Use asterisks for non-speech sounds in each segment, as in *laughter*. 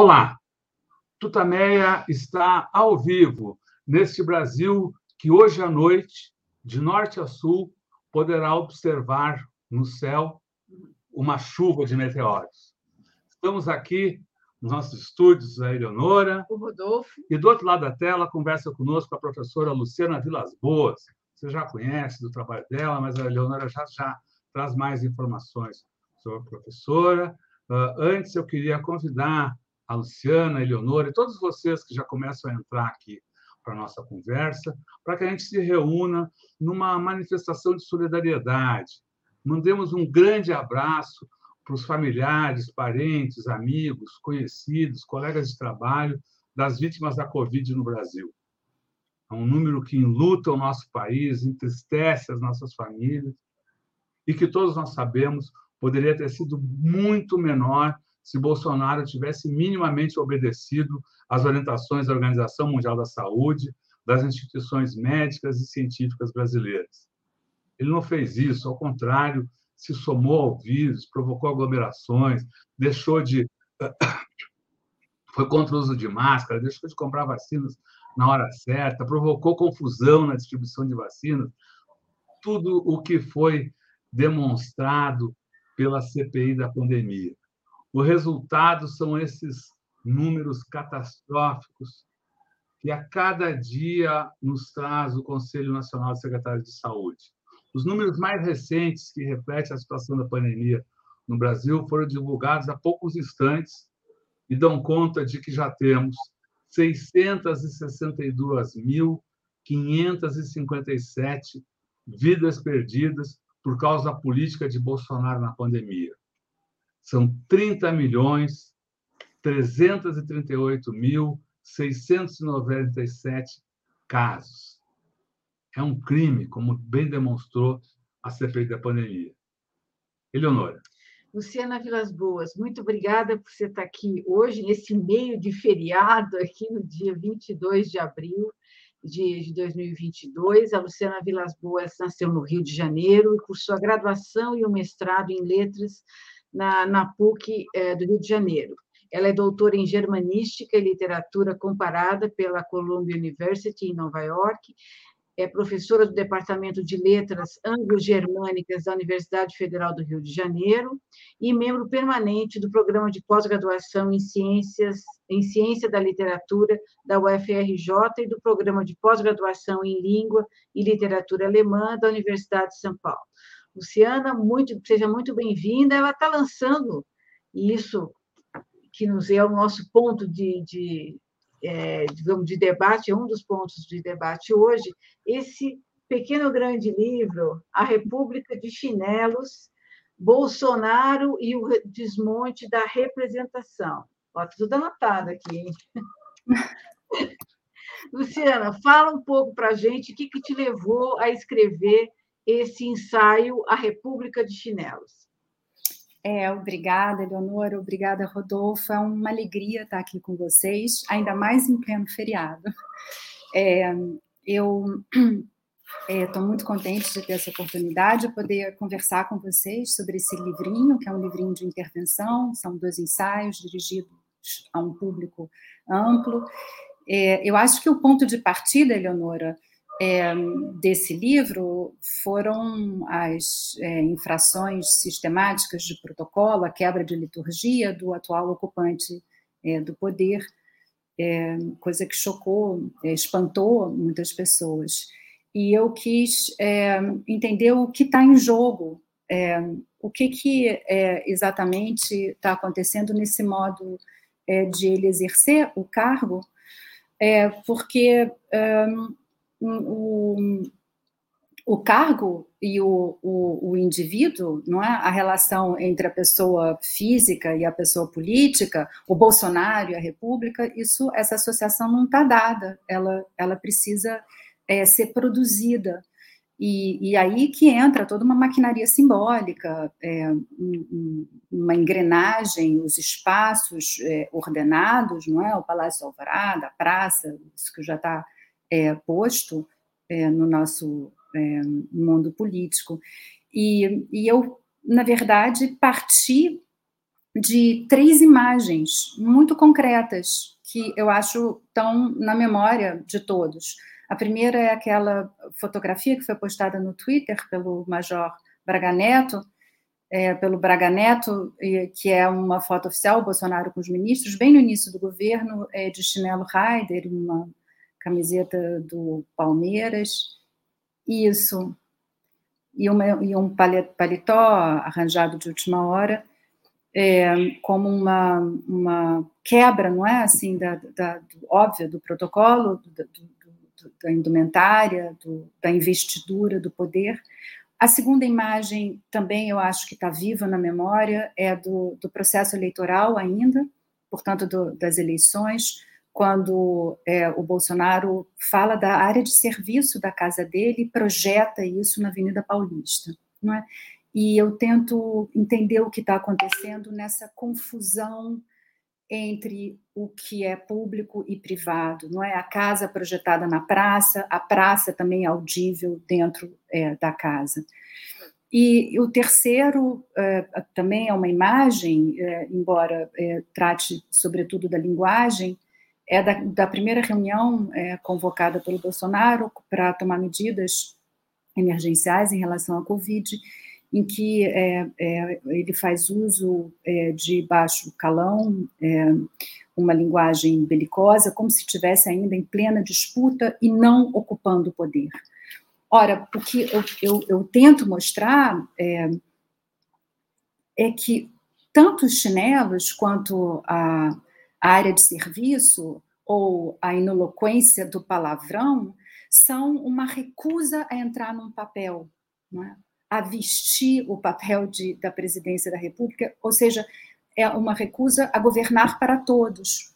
Olá, Tutameia está ao vivo neste Brasil que hoje à noite, de norte a sul, poderá observar no céu uma chuva de meteoros. Estamos aqui nos nossos estúdios, a Eleonora. O Rodolfo. E do outro lado da tela, conversa conosco a professora Luciana Vilas Boas. Você já conhece do trabalho dela, mas a Eleonora já, já traz mais informações sobre a professora. Uh, antes, eu queria convidar a Luciana, a Eleonora e todos vocês que já começam a entrar aqui para a nossa conversa, para que a gente se reúna numa manifestação de solidariedade. Mandemos um grande abraço para os familiares, parentes, amigos, conhecidos, colegas de trabalho das vítimas da Covid no Brasil. É um número que enluta o nosso país, entristece as nossas famílias e que todos nós sabemos poderia ter sido muito menor se Bolsonaro tivesse minimamente obedecido às orientações da Organização Mundial da Saúde, das instituições médicas e científicas brasileiras. Ele não fez isso, ao contrário, se somou ao vírus, provocou aglomerações, deixou de. *coughs* foi contra o uso de máscara, deixou de comprar vacinas na hora certa, provocou confusão na distribuição de vacinas. Tudo o que foi demonstrado pela CPI da pandemia. O resultado são esses números catastróficos que a cada dia nos traz o Conselho Nacional de Secretários de Saúde. Os números mais recentes que refletem a situação da pandemia no Brasil foram divulgados há poucos instantes e dão conta de que já temos 662.557 vidas perdidas por causa da política de Bolsonaro na pandemia. São 30 milhões 338 mil 697 casos. É um crime, como bem demonstrou a CPI da pandemia. Eleonora. Luciana Vilas Boas, muito obrigada por você estar aqui hoje, nesse meio de feriado, aqui no dia 22 de abril de 2022. A Luciana Vilas Boas nasceu no Rio de Janeiro e cursou a graduação e o mestrado em letras na, na PUC é, do Rio de Janeiro. Ela é doutora em Germanística e Literatura Comparada pela Columbia University, em Nova York. É professora do Departamento de Letras Anglo-Germânicas da Universidade Federal do Rio de Janeiro e membro permanente do Programa de Pós-Graduação em Ciências em Ciência da Literatura da UFRJ e do Programa de Pós-Graduação em Língua e Literatura Alemã da Universidade de São Paulo. Luciana, muito, seja muito bem-vinda. Ela está lançando isso que nos é o nosso ponto de, de é, digamos, de debate, é um dos pontos de debate hoje, esse pequeno grande livro, A República de Chinelos, Bolsonaro e o desmonte da representação. Ó, tá tudo anotado aqui, hein? *laughs* Luciana, fala um pouco para a gente o que, que te levou a escrever esse ensaio A República de Chinelos. É, obrigada, Eleonora, obrigada, Rodolfo. É uma alegria estar aqui com vocês, ainda mais em pleno feriado. É, eu estou é, muito contente de ter essa oportunidade de poder conversar com vocês sobre esse livrinho, que é um livrinho de intervenção, são dois ensaios dirigidos a um público amplo. É, eu acho que o ponto de partida, Eleonora, é, desse livro foram as é, infrações sistemáticas de protocolo, a quebra de liturgia do atual ocupante é, do poder, é, coisa que chocou, é, espantou muitas pessoas. E eu quis é, entender o que está em jogo, o que, que exatamente está acontecendo nesse modo de ele exercer o cargo, porque o, o cargo e o, o, o, indivíduo, não é? A relação entre a pessoa física e a pessoa política, o Bolsonaro e a República, isso, essa associação não está dada. Ela, ela precisa é, ser produzida. E, e, aí que entra toda uma maquinaria simbólica, é, uma engrenagem, os espaços é, ordenados, não é? O Palácio Alvorada, a praça, isso que já está é, posto é, no nosso é, mundo político. E, e eu, na verdade, parti de três imagens muito concretas que eu acho tão na memória de todos. A primeira é aquela fotografia que foi postada no Twitter pelo Major Braga Neto, é, pelo Braga Neto, que é uma foto oficial, Bolsonaro com os ministros, bem no início do governo, é, de chinelo Raider, uma camiseta do Palmeiras, isso, e, uma, e um paletó arranjado de última hora, é, como uma, uma quebra, não é, assim, da, da do, óbvio, do protocolo, do, do, da indumentária, da investidura do poder. A segunda imagem também eu acho que está viva na memória, é do, do processo eleitoral ainda, portanto, do, das eleições, quando é, o Bolsonaro fala da área de serviço da casa dele e projeta isso na Avenida Paulista. Não é? E eu tento entender o que está acontecendo nessa confusão entre o que é público e privado, não é? A casa projetada na praça, a praça também audível dentro é, da casa. E o terceiro é, também é uma imagem, é, embora é, trate sobretudo da linguagem, é da, da primeira reunião é, convocada pelo Bolsonaro para tomar medidas emergenciais em relação à Covid, em que é, é, ele faz uso é, de baixo calão, é, uma linguagem belicosa, como se estivesse ainda em plena disputa e não ocupando o poder. Ora, o que eu, eu, eu tento mostrar é, é que tanto os chinelos quanto a, a área de serviço ou a ineloquência do palavrão são uma recusa a entrar num papel, é? a vestir o papel de, da presidência da República, ou seja, é uma recusa a governar para todos,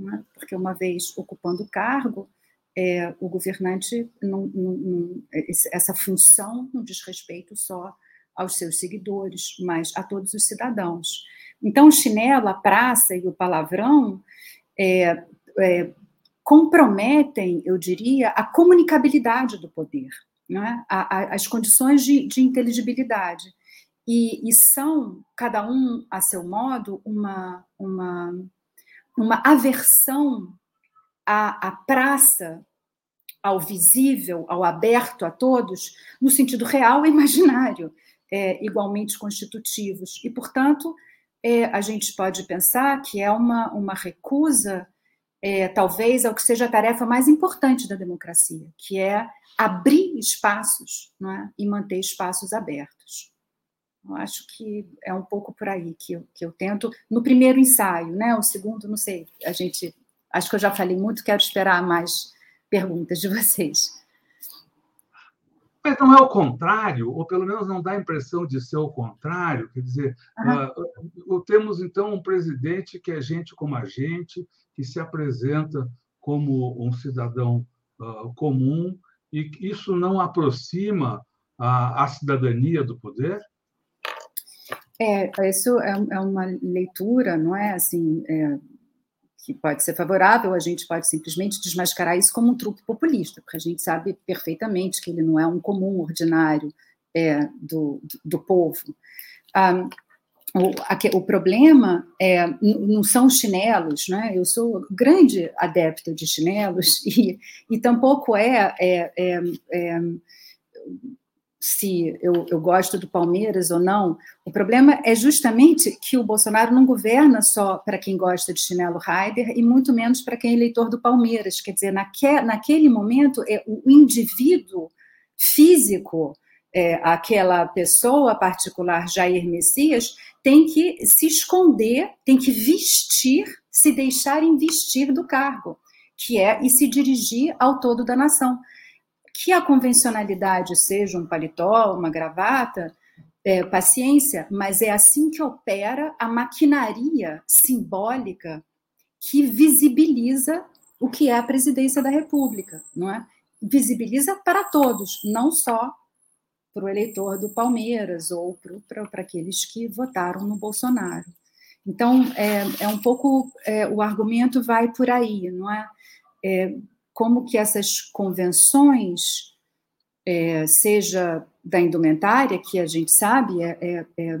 é? porque uma vez ocupando o cargo, é, o governante não, não, não, essa função não diz respeito só aos seus seguidores, mas a todos os cidadãos. Então, o chinelo, a praça e o palavrão é, é, comprometem, eu diria, a comunicabilidade do poder, né? a, a, as condições de, de inteligibilidade. E, e, são, cada um a seu modo, uma, uma, uma aversão à, à praça, ao visível, ao aberto a todos, no sentido real e imaginário, é, igualmente constitutivos. E, portanto, é, a gente pode pensar que é uma, uma recusa, é, talvez, ao que seja a tarefa mais importante da democracia, que é abrir espaços é? e manter espaços abertos. Eu acho que é um pouco por aí que eu, que eu tento, no primeiro ensaio, né? O segundo, não sei, a gente, acho que eu já falei muito, quero esperar mais perguntas de *laughs* vocês. Mas não é o contrário, ou pelo menos não dá a impressão de ser o contrário. Quer dizer, uhum. uh, temos então um presidente que é gente como a gente, que se apresenta como um cidadão uh, comum, e isso não aproxima a, a cidadania do poder? É, isso é, é uma leitura, não é? Assim, é, que pode ser favorável, a gente pode simplesmente desmascarar isso como um truque populista, porque a gente sabe perfeitamente que ele não é um comum ordinário é, do, do, povo. O, o, problema é, não são os chinelos, né? Eu sou grande adepta de chinelos *laughs* e, e tampouco é, é, é, é se eu, eu gosto do Palmeiras ou não. O problema é justamente que o Bolsonaro não governa só para quem gosta de chinelo Raider e muito menos para quem é eleitor do Palmeiras. Quer dizer, naque, naquele momento, é, o indivíduo físico, é, aquela pessoa particular, Jair Messias, tem que se esconder, tem que vestir, se deixar investir do cargo, que é e se dirigir ao todo da nação que a convencionalidade seja um paletó, uma gravata, é, paciência, mas é assim que opera a maquinaria simbólica que visibiliza o que é a presidência da República, não é? Visibiliza para todos, não só para o eleitor do Palmeiras ou para aqueles que votaram no Bolsonaro. Então, é, é um pouco, é, o argumento vai por aí, não é? é como que essas convenções, é, seja da indumentária, que a gente sabe é, é, é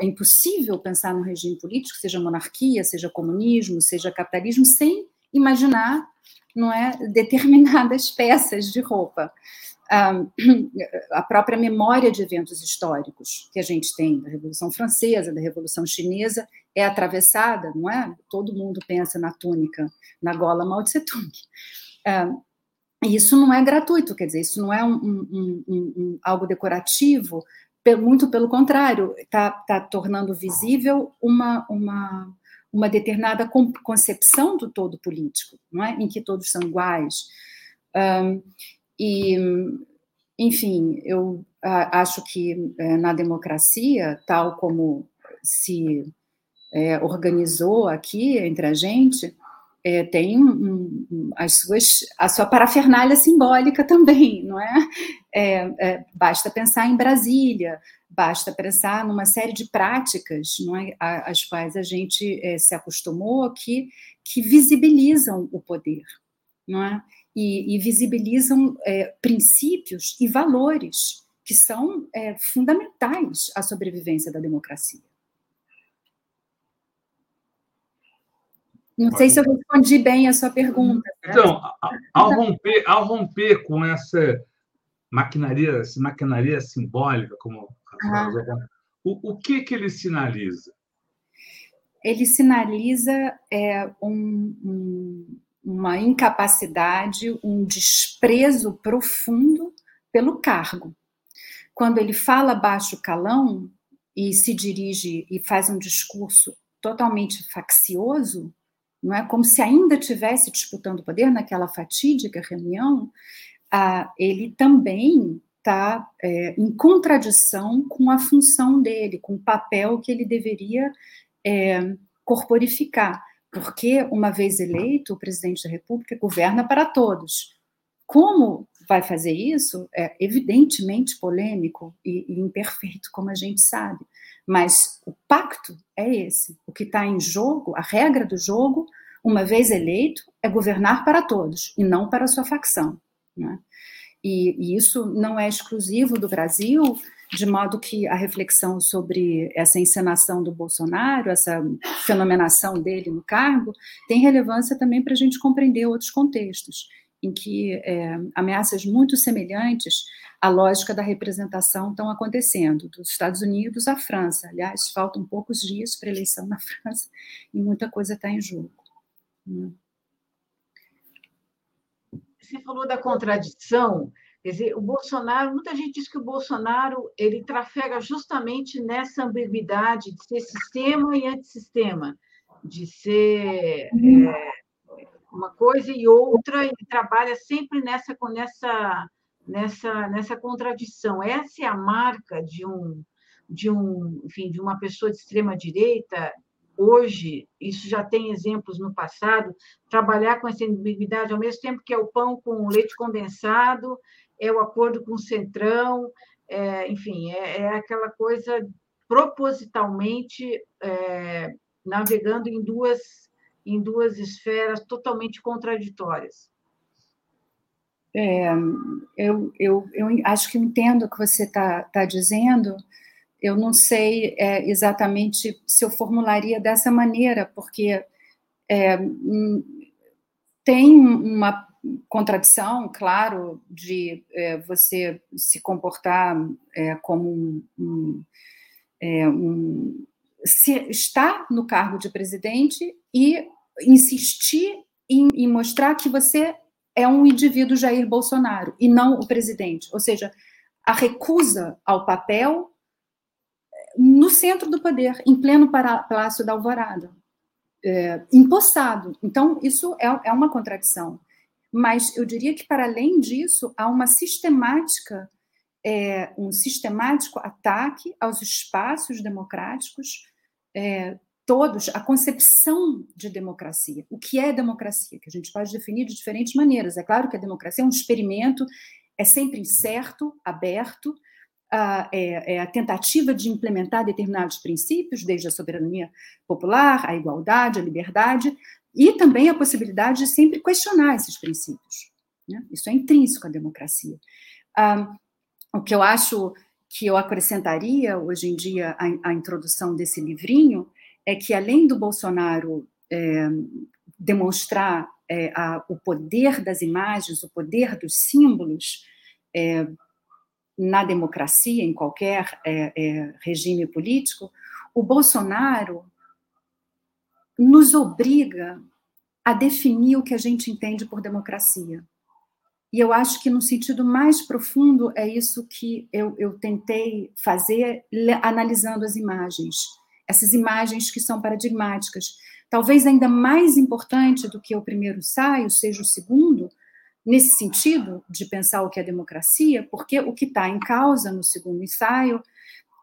é impossível pensar num regime político, seja monarquia, seja comunismo, seja capitalismo, sem imaginar não é *laughs* determinadas peças de roupa. a própria memória de eventos históricos que a gente tem da Revolução Francesa, da Revolução Chinesa, é atravessada, não é? Todo mundo pensa na túnica, na gola Mao Tse Tung. E isso não é gratuito, quer dizer, isso não é um, um, um, algo decorativo, muito pelo contrário, está tá tornando visível uma, uma, uma determinada concepção do todo político, não é? em que todos são iguais. Um, e, enfim, eu acho que é, na democracia, tal como se é, organizou aqui entre a gente, é, tem um, um, as suas, a sua parafernália simbólica também, *laughs* não é? é? é? Basta pensar em Brasília, basta pensar numa série de práticas, não é, às quais a gente é, se acostumou que, que visibilizam o poder, não é? E, e visibilizam é, princípios e valores que são fundamentais à sobrevivência da democracia. Não sei se eu respondi bem a sua pergunta. Né? Então, ao romper, ao romper com essa maquinaria, essa maquinaria simbólica, como ah. o, o que que ele sinaliza? Ele sinaliza é, um, um, uma incapacidade, um desprezo profundo pelo cargo. Quando ele fala baixo calão e se dirige e faz um discurso totalmente faccioso, não é como se ainda tivesse disputando poder naquela fatídica reunião, ah, ele também está é, em contradição com a função dele, com o papel que ele deveria é, corporificar, porque uma vez eleito, o presidente da República governa para todos. Como vai fazer isso é evidentemente polêmico e, e imperfeito, como a gente sabe. Mas o pacto é esse. O que está em jogo, a regra do jogo, uma vez eleito, é governar para todos e não para sua facção. Né? E, e isso não é exclusivo do Brasil, de modo que a reflexão sobre essa encenação do Bolsonaro, essa fenomenação dele no cargo, tem relevância também para a gente compreender outros contextos em que é, ameaças muito semelhantes à lógica da representação estão acontecendo, dos Estados Unidos à França. Aliás, faltam poucos dias para a eleição na *laughs* França e muita coisa está em jogo. Hum. Você falou da contradição. Quer dizer, o Bolsonaro, muita gente diz que o Bolsonaro ele trafega justamente nessa ambiguidade de ser sistema e antissistema, de ser uhum. é, uma coisa e outra, e trabalha sempre nessa, nessa, nessa, nessa contradição. Essa é a marca de um, de um, enfim, de uma pessoa de extrema direita. Hoje, isso já tem exemplos no passado, trabalhar com essa ambiguidade ao mesmo tempo que é o pão com leite condensado, é o acordo com o centrão, é, enfim, é, é, aquela coisa propositalmente é, navegando em duas em duas esferas totalmente contraditórias. É, eu, eu, eu acho que entendo o que você está tá dizendo. Eu não sei é, exatamente se eu formularia dessa maneira, porque é, hum, tem uma contradição, claro, de é, você se comportar é, como um, um, é, um, se está no cargo de presidente e insistir em, em mostrar que você é um indivíduo Jair Bolsonaro e não o presidente. Ou seja, a recusa ao papel no centro do poder, em pleno Palácio da Alvorada, é, empossado. Então, isso é, é uma contradição. Mas eu diria que, para além disso, há uma sistemática, é, um sistemático ataque aos espaços democráticos é, todos a concepção de democracia. O que é democracia? Que a gente pode definir de diferentes maneiras. É claro que a democracia é um experimento, é sempre incerto, aberto, é, é, a tentativa de implementar determinados princípios, desde a soberania popular, a igualdade, a liberdade, e também a possibilidade de sempre questionar esses princípios. Né? Isso é intrínseco à democracia. o que eu acho que eu acrescentaria hoje em dia à, introdução desse livrinho é que, além do Bolsonaro é, demonstrar é, a, o poder das imagens, o poder dos símbolos é, na democracia, em qualquer é, é, regime político, o Bolsonaro nos obriga a definir o que a gente entende por democracia. E eu acho que, no sentido mais profundo, é isso que eu, eu tentei fazer analisando as imagens. Essas imagens que são paradigmáticas. Talvez ainda mais importante do que o primeiro ensaio seja o segundo, nesse sentido de pensar o que é democracia, porque o que está em causa no segundo ensaio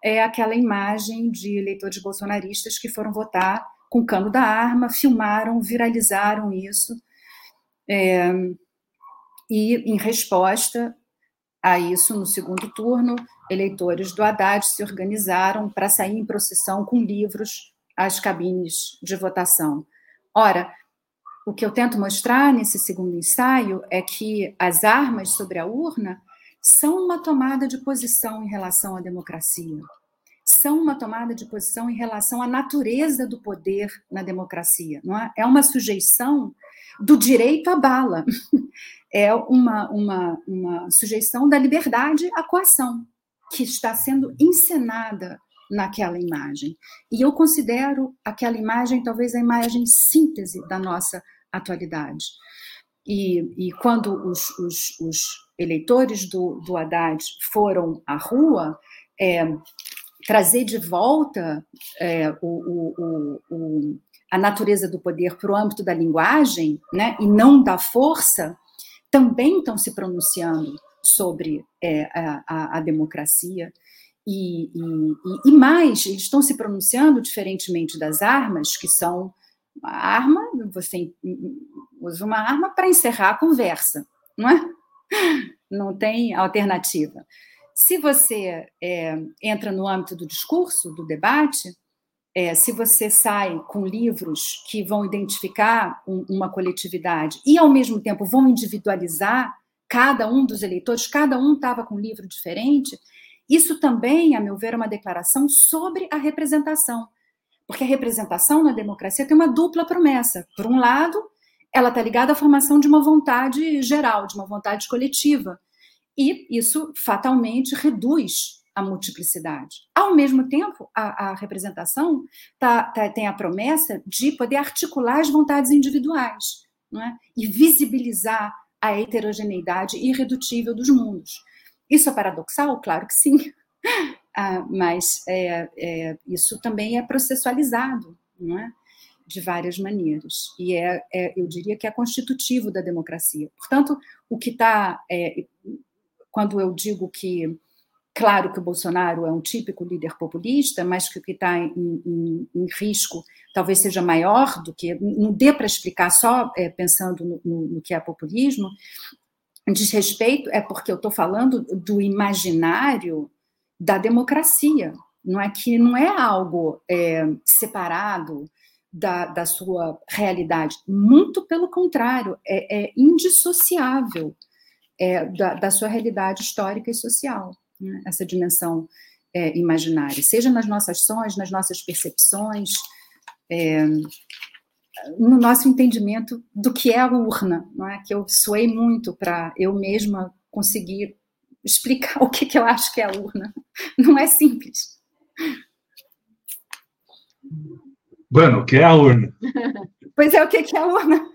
é aquela imagem de eleitores bolsonaristas que foram votar com cano da arma, filmaram, viralizaram isso. É, e, em resposta a isso, no segundo turno, eleitores do Haddad se organizaram para sair em procissão com livros às cabines de votação. Ora, o que eu tento mostrar nesse segundo ensaio é que as armas sobre a urna são uma tomada de posição em relação à democracia, são uma tomada de posição em relação à natureza do poder na democracia. Não é? é uma sujeição do direito à bala, *laughs* é uma, uma, uma sujeição da liberdade à coação, que está sendo encenada naquela imagem. E eu considero aquela imagem talvez a imagem síntese da nossa atualidade. E, e quando os, os, os, eleitores do, do Haddad foram à rua, é, trazer de volta é, o, o, o, a natureza do poder para o âmbito da linguagem, né, e não da força, também estão se pronunciando sobre é, a, a, democracia. E, e, e, mais, eles estão se pronunciando diferentemente das armas, que são uma arma, você usa uma arma para encerrar a conversa, não é? Não tem alternativa. Se você é, entra no âmbito do discurso, do debate, é, se você sai com livros que vão identificar um, uma coletividade e, ao mesmo tempo, vão individualizar cada um dos eleitores, cada um estava com um livro diferente, isso também, a meu ver, é uma declaração sobre a representação. Porque a representação na democracia tem uma dupla promessa. Por um lado, ela está ligada à formação de uma vontade geral, de uma vontade coletiva. E isso fatalmente reduz a multiplicidade. Ao mesmo tempo, a, a representação tá, tá, tem a promessa de poder articular as vontades individuais é? e visibilizar a heterogeneidade irredutível dos mundos. Isso é paradoxal? Claro que sim, *laughs* ah, mas é, é, isso também é processualizado não é? de várias maneiras. E é, é, eu diria que é constitutivo da democracia. Portanto, o que está. É, quando eu digo que Claro que o Bolsonaro é um típico líder populista, mas que o que está em, em, em, risco talvez seja maior do que. Não dê para explicar só é, pensando no, no, no, que é populismo. Desrespeito é porque eu estou falando do imaginário da democracia, não é que não é algo é, separado da, da, sua realidade. Muito pelo contrário, é, é indissociável é, da, da sua realidade histórica e social né, essa dimensão é, imaginária, seja nas nossas ações, nas nossas percepções, é, no nosso entendimento do que é a urna, não é? Que eu suei muito para eu mesma conseguir explicar *laughs* o que, que eu acho que é a urna. Não é simples. Bueno, o que é a urna? Pois é, o que, que é a urna?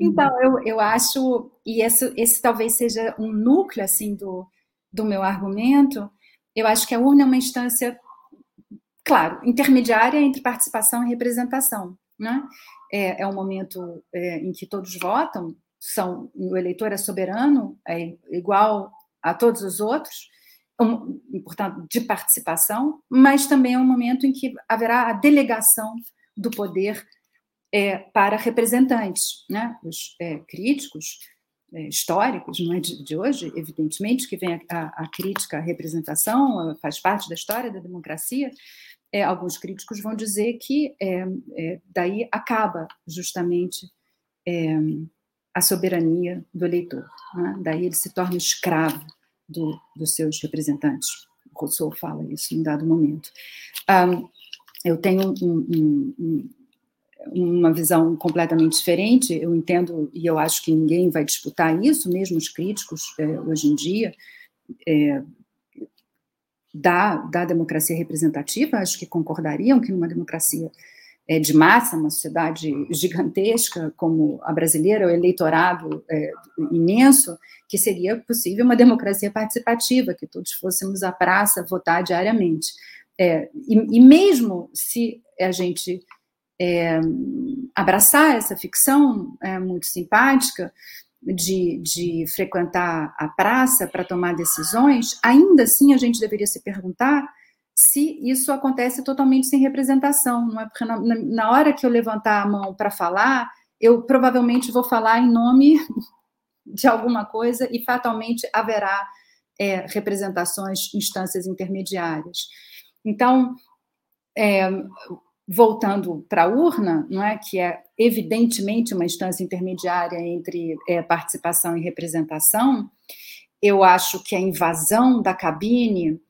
Então, eu, eu acho, e esse, esse talvez seja um núcleo assim do, do meu argumento, eu acho que a urna é uma instância, claro, intermediária entre participação e representação. Né? É, é um momento é, em que todos votam, são, o eleitor é soberano, é igual a todos os outros, um, portanto, de participação, mas também é um momento em que haverá a delegação do poder é, para representantes, né? os é, críticos, é, históricos, não é de, de, hoje, evidentemente, que vem a, a, crítica à representação, faz parte da história da democracia, é, alguns críticos vão dizer que é, é daí acaba justamente é, a soberania do eleitor, né? daí ele se torna escravo do, dos seus representantes, Rousseau fala isso em dado momento. Um, eu tenho um, um, uma visão completamente diferente. Eu entendo e eu acho que ninguém vai disputar isso, mesmo os críticos é, hoje em dia, é, da, da democracia representativa, acho que concordariam que numa democracia é, de massa, uma sociedade gigantesca como a brasileira, o eleitorado é, imenso, que seria possível uma democracia participativa, que todos fôssemos à praça votar diariamente. É, e, e, mesmo se a gente é, abraçar essa ficção é, muito simpática de, de frequentar a praça para tomar decisões, ainda assim a gente deveria se perguntar se isso acontece totalmente sem representação, não é? Porque na, na hora que eu levantar a mão para falar, eu provavelmente vou falar em nome *laughs* de alguma coisa e fatalmente haverá é, representações, instâncias intermediárias. Então, é, voltando para a urna, não é que é evidentemente uma instância intermediária entre é, participação e representação, eu acho que a invasão da cabine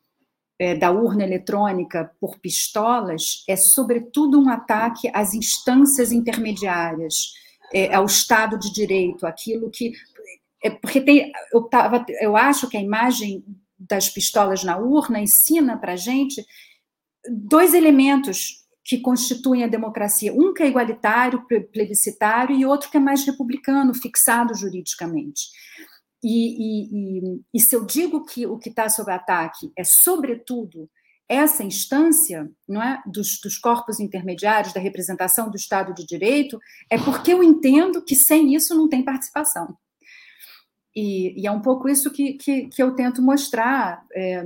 é, da urna eletrônica por pistolas é, sobretudo, um ataque às instâncias intermediárias, é, ao Estado de Direito, aquilo que. É, porque tem, eu, tava, eu acho que a imagem das pistolas na urna ensina para gente dois elementos que constituem a democracia. Um que é igualitário, plebiscitário, e outro que é mais republicano, fixado juridicamente. E, e, e, e se eu digo que o que está sob ataque é, sobretudo, essa instância não é, dos, dos, corpos intermediários, da representação do Estado de Direito, é porque eu entendo que sem isso não tem participação. E, e é um pouco isso que, que, que eu tento mostrar é,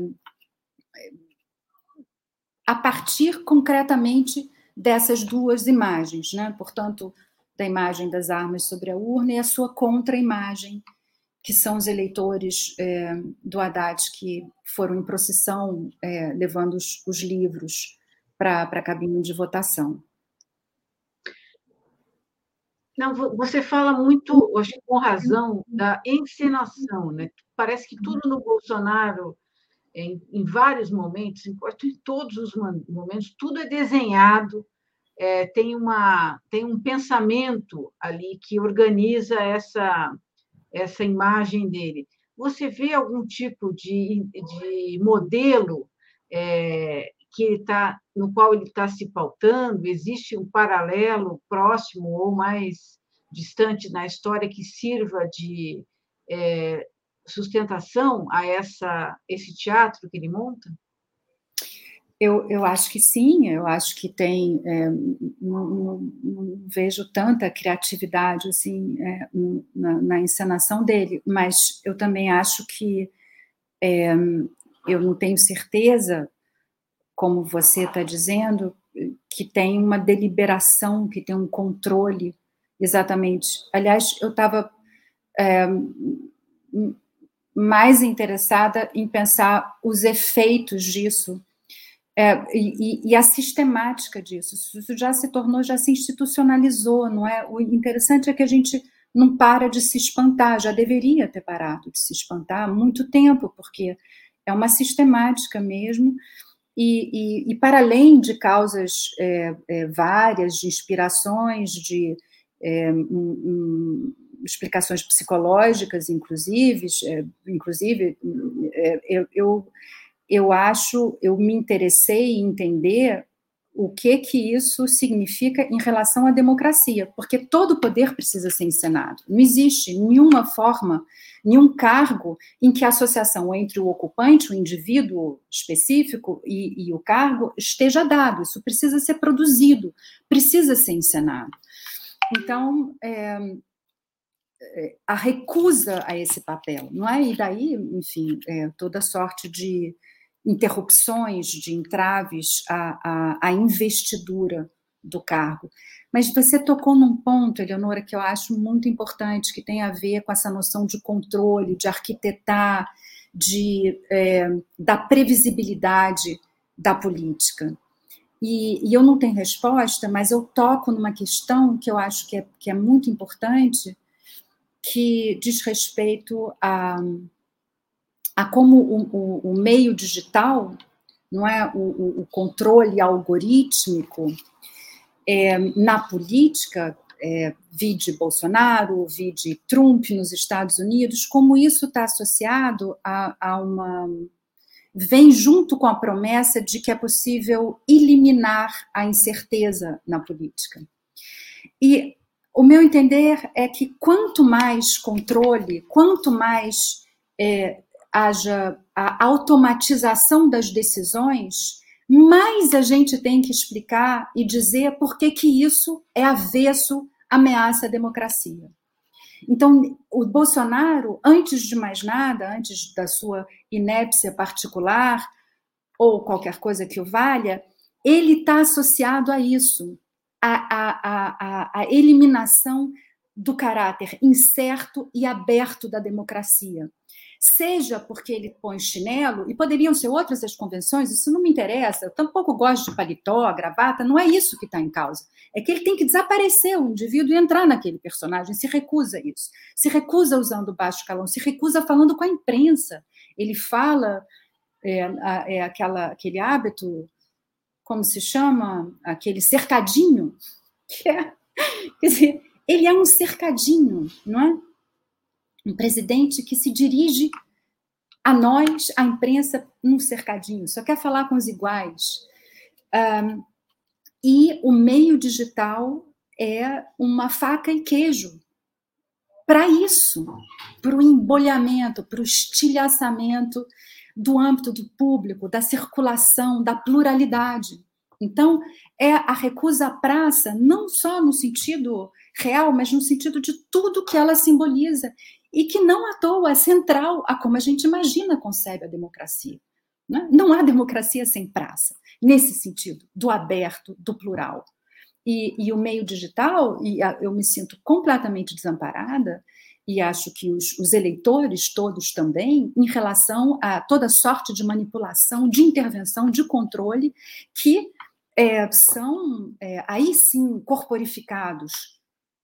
a partir concretamente dessas duas imagens, né? portanto, da imagem das armas sobre a urna e a sua contra-imagem que são os eleitores é, do Haddad que foram em procissão é, levando os, os livros para a cabine de votação. Não, você fala muito, acho com razão, da encenação, né? Parece que tudo no Bolsonaro, em, em vários momentos, em todos os momentos, tudo é desenhado, é, tem, uma, tem um pensamento ali que organiza essa, essa imagem dele. Você vê algum tipo de, de modelo é, que ele tá, no qual ele está se pautando? Existe um paralelo próximo ou mais distante na história que sirva de é, sustentação a essa, esse teatro que ele monta? Eu, eu acho que sim, eu acho que tem, é, não, não, não, vejo tanta criatividade assim é, na, na, encenação dele, mas eu também acho que é, eu não tenho certeza, como você está dizendo, que tem uma deliberação, que tem um controle exatamente. Aliás, eu estava é, mais interessada em pensar os efeitos disso é, e, e, a sistemática disso, isso já se tornou, já se institucionalizou, não é? O interessante é que a gente não para de se espantar, já deveria ter parado de se espantar há muito tempo, porque é uma sistemática mesmo, e, e, e para além de causas é, é, várias, de inspirações, de é, um, um, explicações psicológicas, inclusive, é, inclusive é, eu, eu eu acho, eu me interessei em entender o que que isso significa em relação à democracia, porque todo poder precisa ser encenado. Não existe nenhuma forma, nenhum cargo em que a associação entre o ocupante, o indivíduo específico e, e o cargo esteja dado. Isso precisa ser produzido, precisa ser encenado. Então, é, a recusa a esse papel, não é? E daí, enfim, é, toda sorte de interrupções, de entraves à, à, à investidura do cargo. Mas você tocou num ponto, Eleonora, que eu acho muito importante, que tem a ver com essa noção de controle, de arquitetar, de, é, da previsibilidade da política. E, e, eu não tenho resposta, mas eu toco numa questão que eu acho que é, que é muito importante, que diz respeito a, a como o, o, o meio digital, não é, o, o controle algorítmico é, na política, é, vide Bolsonaro, vide Trump nos Estados Unidos, como isso está associado a, a uma vem junto com a promessa de que é possível eliminar a incerteza na política. E o meu entender é que quanto mais controle, quanto mais é, haja a automatização das decisões, mais a gente tem que explicar e dizer por que, que isso é avesso, ameaça à democracia. Então, o Bolsonaro, antes de mais nada, antes da sua inépcia particular, ou qualquer coisa que o valha, ele está associado a isso, a, a, a, a eliminação do caráter incerto e aberto da democracia seja porque ele põe chinelo, e poderiam ser outras as convenções, isso não me interessa, eu tampouco gosto de paletó, gravata, não é isso que está em causa. É que ele tem que desaparecer, o indivíduo, e entrar naquele personagem, se recusa isso. Se recusa usando baixo calão, se recusa falando com a imprensa. Ele fala é, é aquela, aquele hábito, como se chama? Aquele cercadinho, que é, quer dizer, ele é um cercadinho, não é? um presidente que se dirige a nós, a imprensa, num cercadinho, só quer falar com os iguais. Um, e o meio digital é uma faca e queijo para isso, para o embolhamento, para o estilhaçamento do âmbito do público, da circulação, da pluralidade. Então, é a recusa à praça, não só no sentido real, mas no sentido de tudo que ela simboliza e que não à toa é central a como a gente imagina, concebe a democracia. Né? Não há democracia sem praça, nesse sentido, do aberto, do plural. E, e o meio digital, e eu me sinto completamente desamparada, e acho que os, os, eleitores todos também, em relação a toda sorte de manipulação, de intervenção, de controle, que é, são, é, aí sim, corporificados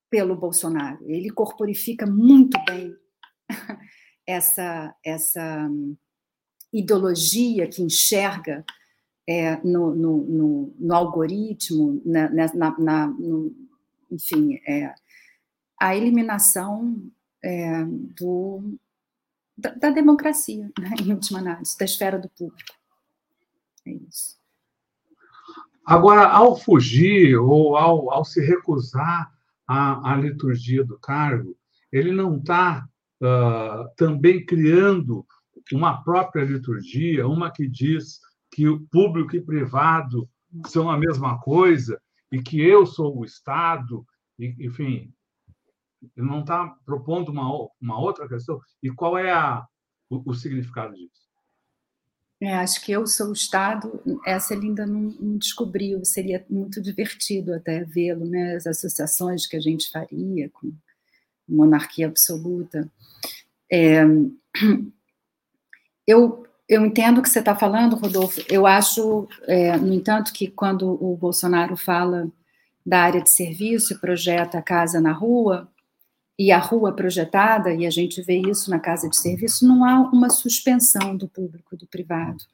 pelo Bolsonaro. Ele corporifica muito bem *laughs* essa, essa hum, ideologia que enxerga é, no, no, no, no, algoritmo, na, na, na no, enfim, é, a eliminação é, do, da, da democracia, né, em última análise, da esfera do público. É isso. Agora, ao fugir ou ao, ao se recusar a, a liturgia do cargo, ele não está uh, também criando uma própria liturgia, uma que diz que o público e privado são a mesma coisa e que eu sou o Estado, e, enfim, ele não está propondo uma, uma outra questão. E qual é a, o, o significado disso? É, acho que eu sou o Estado, essa ele ainda não, não descobriu, seria muito divertido até vê-lo, né? as associações que a gente faria com monarquia absoluta. É, eu, eu entendo o que você está falando, Rodolfo, eu acho, é, no entanto, que quando o Bolsonaro fala da área de serviço e projeta a casa na rua, e a rua projetada, e a gente vê isso na casa de serviço, não há uma suspensão do público do privado.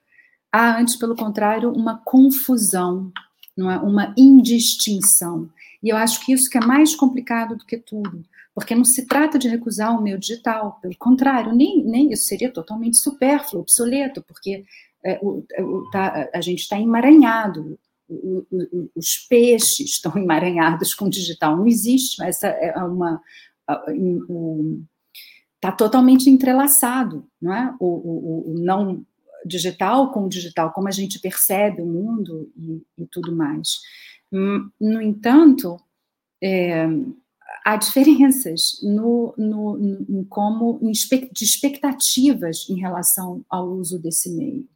Há, antes, pelo contrário, uma confusão, não é? uma indistinção. E eu acho que isso que é mais complicado do que tudo, porque não se trata de recusar o meio digital, pelo contrário, nem, nem isso seria totalmente supérfluo, obsoleto, porque é, o, é, o, tá, a gente está emaranhado, o, os peixes estão *laughs* emaranhados com o digital, não existe essa é uma está totalmente entrelaçado, não é? O, o, o, não digital com o digital, como a gente percebe o mundo e, e tudo mais. Hum, no entanto, é, há diferenças no, no, no como de expectativas em relação ao uso desse meio.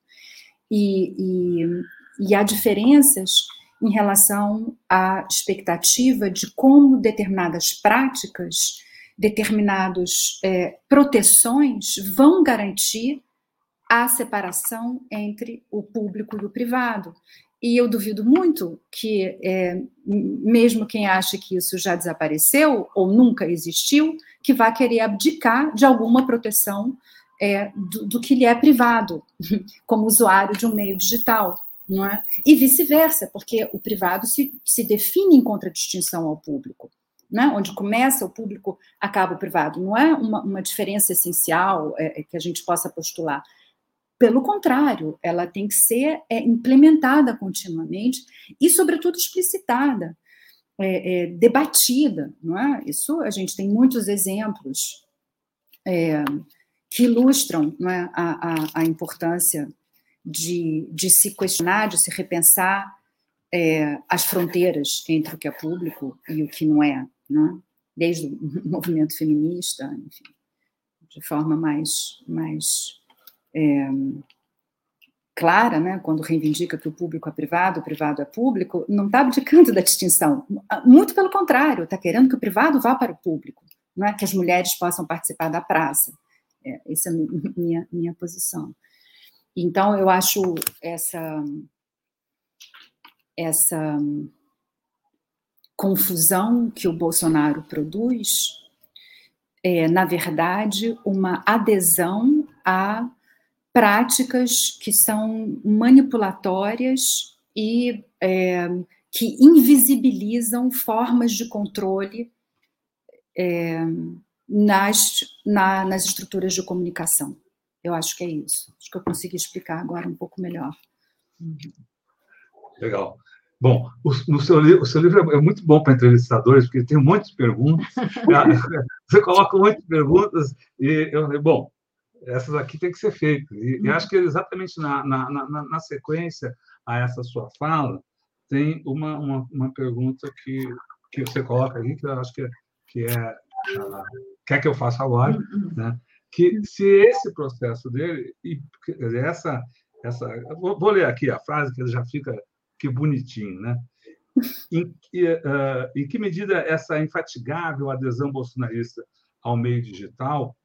E, e, e há diferenças em relação à expectativa de como determinadas práticas, determinadas é, proteções vão garantir a separação entre o público e o privado. E eu duvido muito que, é, mesmo quem acha que isso já desapareceu ou nunca existiu, que vá querer abdicar de alguma proteção é, do, do, que lhe é privado, *laughs* como usuário de um meio digital. Não é? E vice-versa, porque o privado se, se define em contradistinção ao público. Né? Onde começa o público, acaba o privado. Não é uma, uma diferença essencial é, é que a gente possa postular. Pelo contrário, ela tem que ser é, implementada continuamente e, sobretudo, explicitada, é, é, debatida. Não é? Isso a gente tem muitos exemplos é, que ilustram a, a, a importância de, de, se questionar, de se repensar é, as fronteiras entre o que é público e o que não é, não é? desde o *laughs* movimento feminista, enfim, de forma mais, mais é, clara, né, quando reivindica que o público é privado, o privado é público, não está abdicando da distinção. Muito pelo contrário, está querendo que o privado vá para o público, não é? que as mulheres possam participar da praça. É, essa é a minha, minha posição. Então, eu acho essa, essa confusão que o Bolsonaro produz é, na verdade, uma adesão a práticas que são manipulatórias e é, que invisibilizam formas de controle é, nas, na, nas estruturas de comunicação. Eu acho que é isso. Acho que eu consegui explicar agora um pouco melhor. Legal. Bom, o, no seu, o seu livro é muito bom para entrevistadores, porque tem muitas perguntas. *laughs* *laughs* Você coloca muitas perguntas e eu falei, bom, essas aqui tem que ser feitas. E, acho que exatamente na, na, na, na, sequência a essa sua fala, tem uma, uma, uma, pergunta que, que você coloca aqui, que eu acho que, é, que é. Uh, quer que eu faça agora, né? Que se esse processo dele, e essa, essa vou, vou ler aqui a frase que já fica que bonitinho, né? Em, uh, em que medida essa infatigável adesão bolsonarista ao meio digital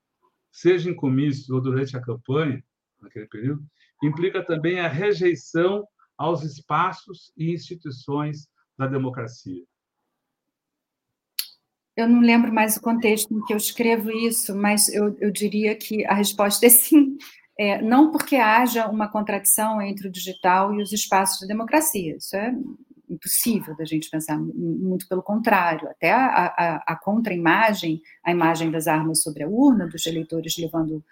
seja em comícios ou durante a campanha, naquele período, implica também a rejeição aos espaços e instituições da democracia. Eu não lembro mais o contexto em que eu escrevo isso, mas eu, eu diria que a resposta é sim. É, não porque haja uma contradição entre o digital e os espaços da democracia. Isso é impossível da gente pensar, muito pelo contrário, até a, a, a contra-imagem, a imagem das armas sobre a urna, dos eleitores levando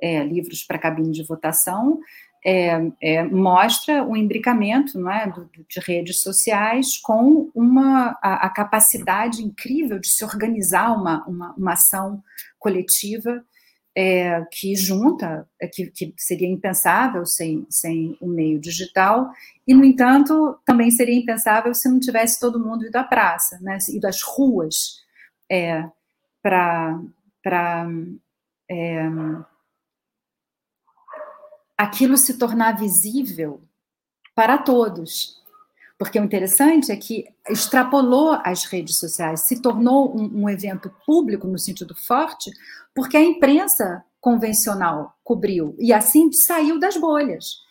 é, livros para a cabine de votação, é, é, mostra o imbricamento não é, de redes sociais com uma, a, a, capacidade incrível de se organizar uma, uma, uma ação coletiva é, que junta, é, que, que, seria impensável sem, sem o meio digital, e, no entanto, também seria impensável se não tivesse todo mundo ido à praça, né, ido às ruas é, para aquilo se tornar visível para todos. Porque o interessante é que extrapolou as redes sociais, se tornou um, um evento público no sentido forte, porque a imprensa convencional cobriu e assim saiu das bolhas.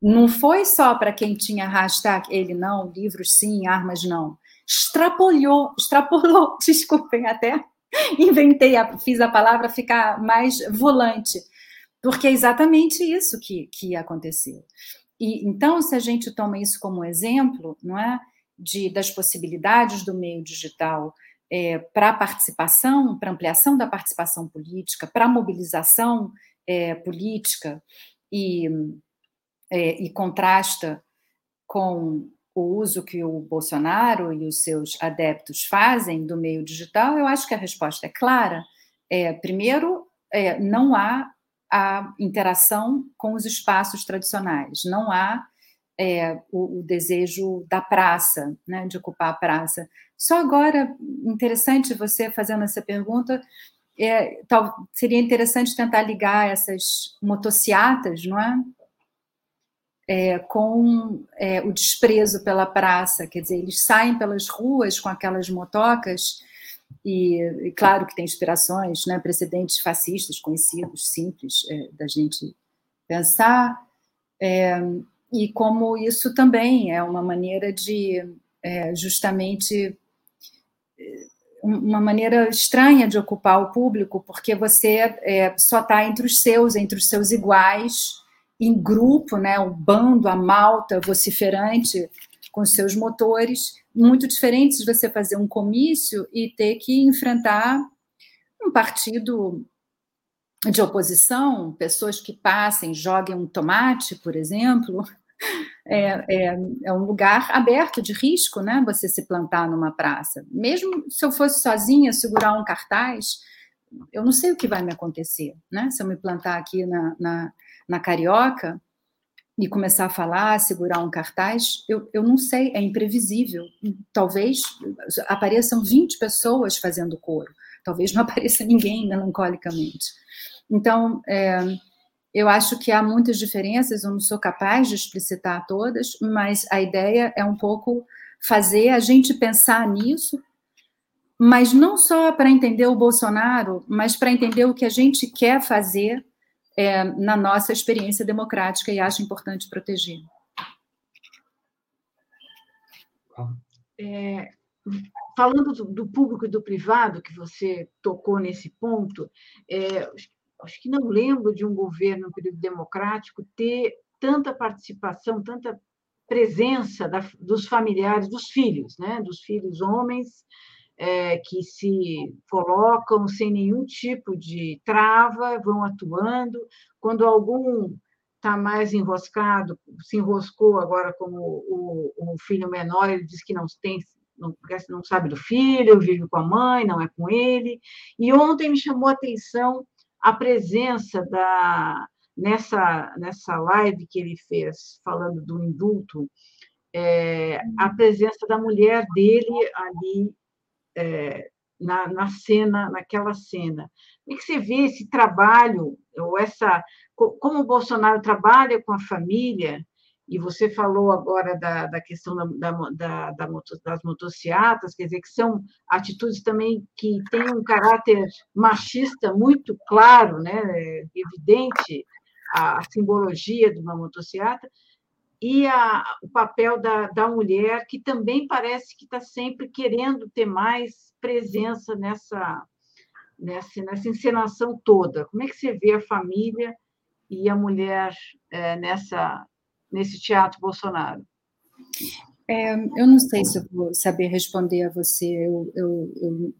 Não foi só para quem tinha hashtag ele não, livros sim, armas não. Extrapolou, extrapolou, *laughs* desculpem, até inventei, a, fiz a palavra ficar mais volante, porque é exatamente isso que, que aconteceu. E então, se a gente toma isso como exemplo, não é, de das possibilidades do meio digital é, para participação, para ampliação da participação política, para mobilização é, política e, é, e contrasta com o uso que o Bolsonaro e os seus adeptos fazem do meio digital, eu acho que a resposta é clara. É, primeiro, é, não há a interação com os espaços tradicionais, não há é, o, o, desejo da praça, né, de ocupar a praça. Só agora, interessante você fazendo essa pergunta, é, tal, seria interessante tentar ligar essas motociatas, não é? é com é, o desprezo pela praça, quer dizer, eles saem pelas ruas com aquelas motocas e, e claro que tem inspirações, né, precedentes fascistas conhecidos, simples é, da gente pensar, é, e como isso também é uma maneira de é, justamente uma maneira estranha de ocupar o público, porque você é, só está entre os seus, entre os seus iguais, em grupo, né, o bando, a malta vociferante com seus motores, muito diferentes de você fazer um comício e ter que enfrentar um partido de oposição, pessoas que passem, joguem um tomate, por exemplo, *laughs* é, é, é, um lugar aberto de risco, né? Você se plantar numa praça. Mesmo se eu fosse sozinha, segurar um cartaz, eu não sei o que vai me acontecer, né? Se eu me plantar aqui na, na, na Carioca e começar a falar, segurar um cartaz, eu, eu não sei, é imprevisível. Talvez apareçam 20 pessoas fazendo coro, talvez não *laughs* apareça ninguém melancolicamente. Então, é, eu acho que há muitas diferenças, eu não sou capaz de explicitar todas, mas a ideia é um pouco fazer a gente pensar nisso, mas não só para entender o Bolsonaro, mas para entender o que a gente quer fazer é, na nossa experiência democrática e acho importante proteger. É, falando do, do, público e do privado, que você tocou nesse ponto, é, acho que não lembro de um governo, um período democrático, ter tanta participação, tanta presença da, dos familiares, dos filhos, né? dos filhos homens, é, que se colocam sem nenhum tipo de trava, vão atuando. Quando algum está mais enroscado, se enroscou agora como o, o, filho menor, ele diz que não tem, não, não sabe do filho, vive com a mãe, não é com ele. E ontem me chamou a atenção a presença da nessa nessa live que ele fez falando do indulto, é, a presença da mulher dele ali é, na, na cena, naquela cena. Como é que você vê esse trabalho ou essa como o Bolsonaro trabalha com a família e você falou agora da, da questão da, da, da, das motocicletas, quer dizer, que são atitudes também que têm um caráter machista muito claro, né, evidente, a, a simbologia de uma motocicleta, e a, o papel da, da mulher, que também parece que está sempre querendo ter mais presença nessa, nessa, nessa encenação toda. Como é que você vê a família e a mulher é, nessa nesse teatro Bolsonaro? É, eu não sei se vou saber responder a você. Eu, eu, eu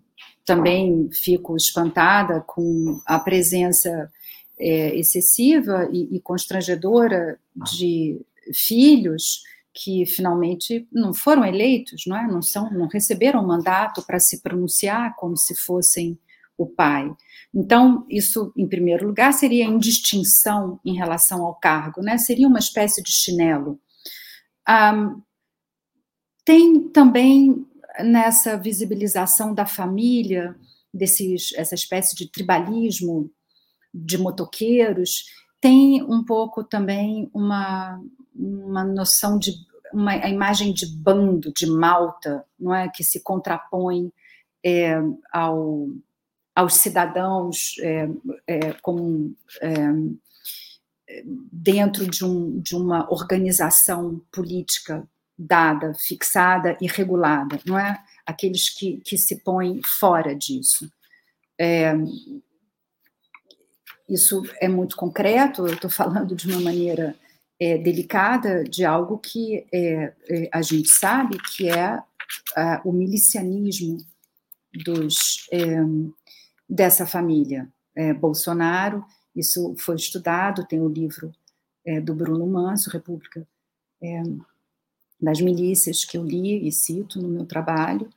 também fico espantada com a presença é, excessiva e, e, constrangedora de filhos que finalmente não foram eleitos, não é? Não são, não receberam mandato para se pronunciar como se fossem o pai. Então, isso, em primeiro lugar, seria indistinção em relação ao cargo, né? Seria uma espécie de chinelo. Um, tem também nessa visibilização da família, desses, essa espécie de tribalismo de motoqueiros, tem um pouco também uma, uma noção de uma a imagem de bando, de malta, não é que se contrapõe é, ao aos cidadãos é, é, como é, dentro de, um, de uma organização política dada, fixada e regulada, não é? Aqueles que, que se põem fora disso. É, isso é muito concreto, eu estou falando de uma maneira é, delicada de algo que é, é a gente sabe que é o milicianismo dos é, dessa família é, Bolsonaro. Isso foi estudado, tem o livro é, do Bruno Manso, República das Milícias, que eu li e cito no meu trabalho,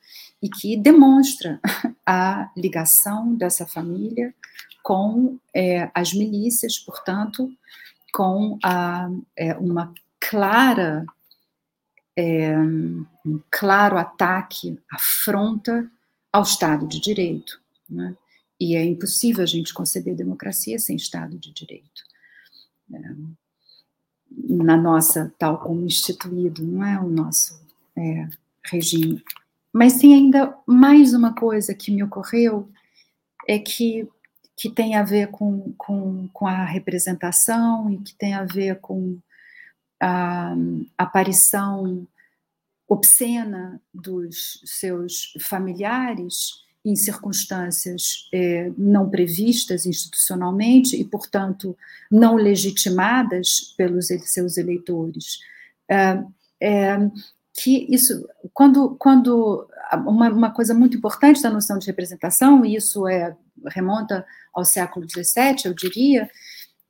e que demonstra *laughs* a ligação dessa família com é, as milícias, portanto, com a, é, uma clara é, um claro ataque, afronta ao Estado de Direito. Né? E é impossível a gente conceber democracia sem Estado de Direito. É, na nossa, tal como instituído, não é o nosso é, regime. Mas tem ainda mais uma coisa que me ocorreu, é que, que tem a ver com, com, com a representação e que tem a ver com a aparição obscena dos seus familiares em circunstâncias é, não previstas institucionalmente e, portanto, não legitimadas pelos seus eleitores. É, é, que isso, quando, quando uma, uma, coisa muito importante da noção de representação, e isso é, remonta ao século XVII, eu diria,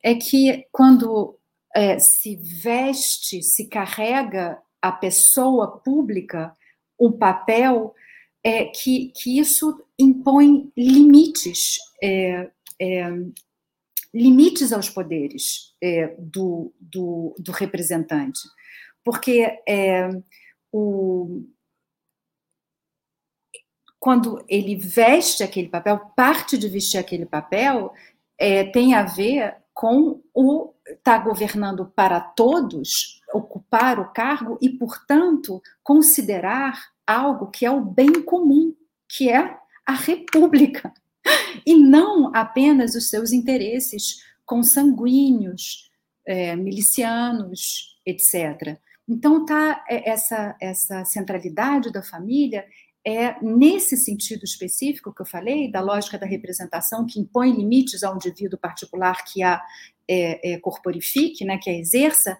é que quando é, se veste, se carrega a pessoa pública um papel é, que, que isso impõe limites, é, é, limites aos poderes é, do, do, do, representante. Porque é, o, quando ele veste aquele papel, parte de vestir aquele papel é, tem a ver com o estar tá governando para todos, ocupar o cargo e, portanto, considerar algo que é o bem comum, que é a república, e não apenas os seus interesses consanguíneos, é, milicianos, etc. Então, tá é, essa, essa centralidade da família é nesse sentido específico que eu falei, da lógica da representação que impõe limites ao indivíduo particular que a é, é, corporifique, né, que a exerça,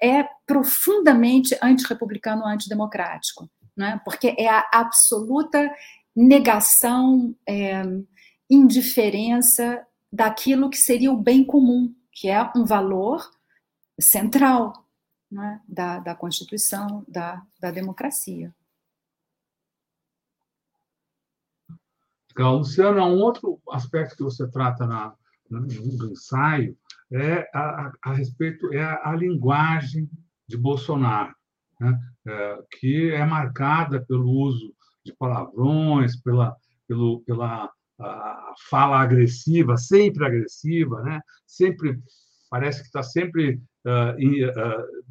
é profundamente antirrepublicano, antidemocrático, né, porque é a absoluta negação, é, indiferença daquilo que seria o bem comum, que é um valor central né, da, da Constituição, da, da democracia. Legal. Luciana, um outro aspecto que você trata na, no, ensaio é a, a, respeito é a, a, linguagem de Bolsonaro, né? é, que é marcada pelo uso de palavrões, pela, pelo, pela fala agressiva, sempre agressiva, né? sempre parece que está sempre uh, em, uh,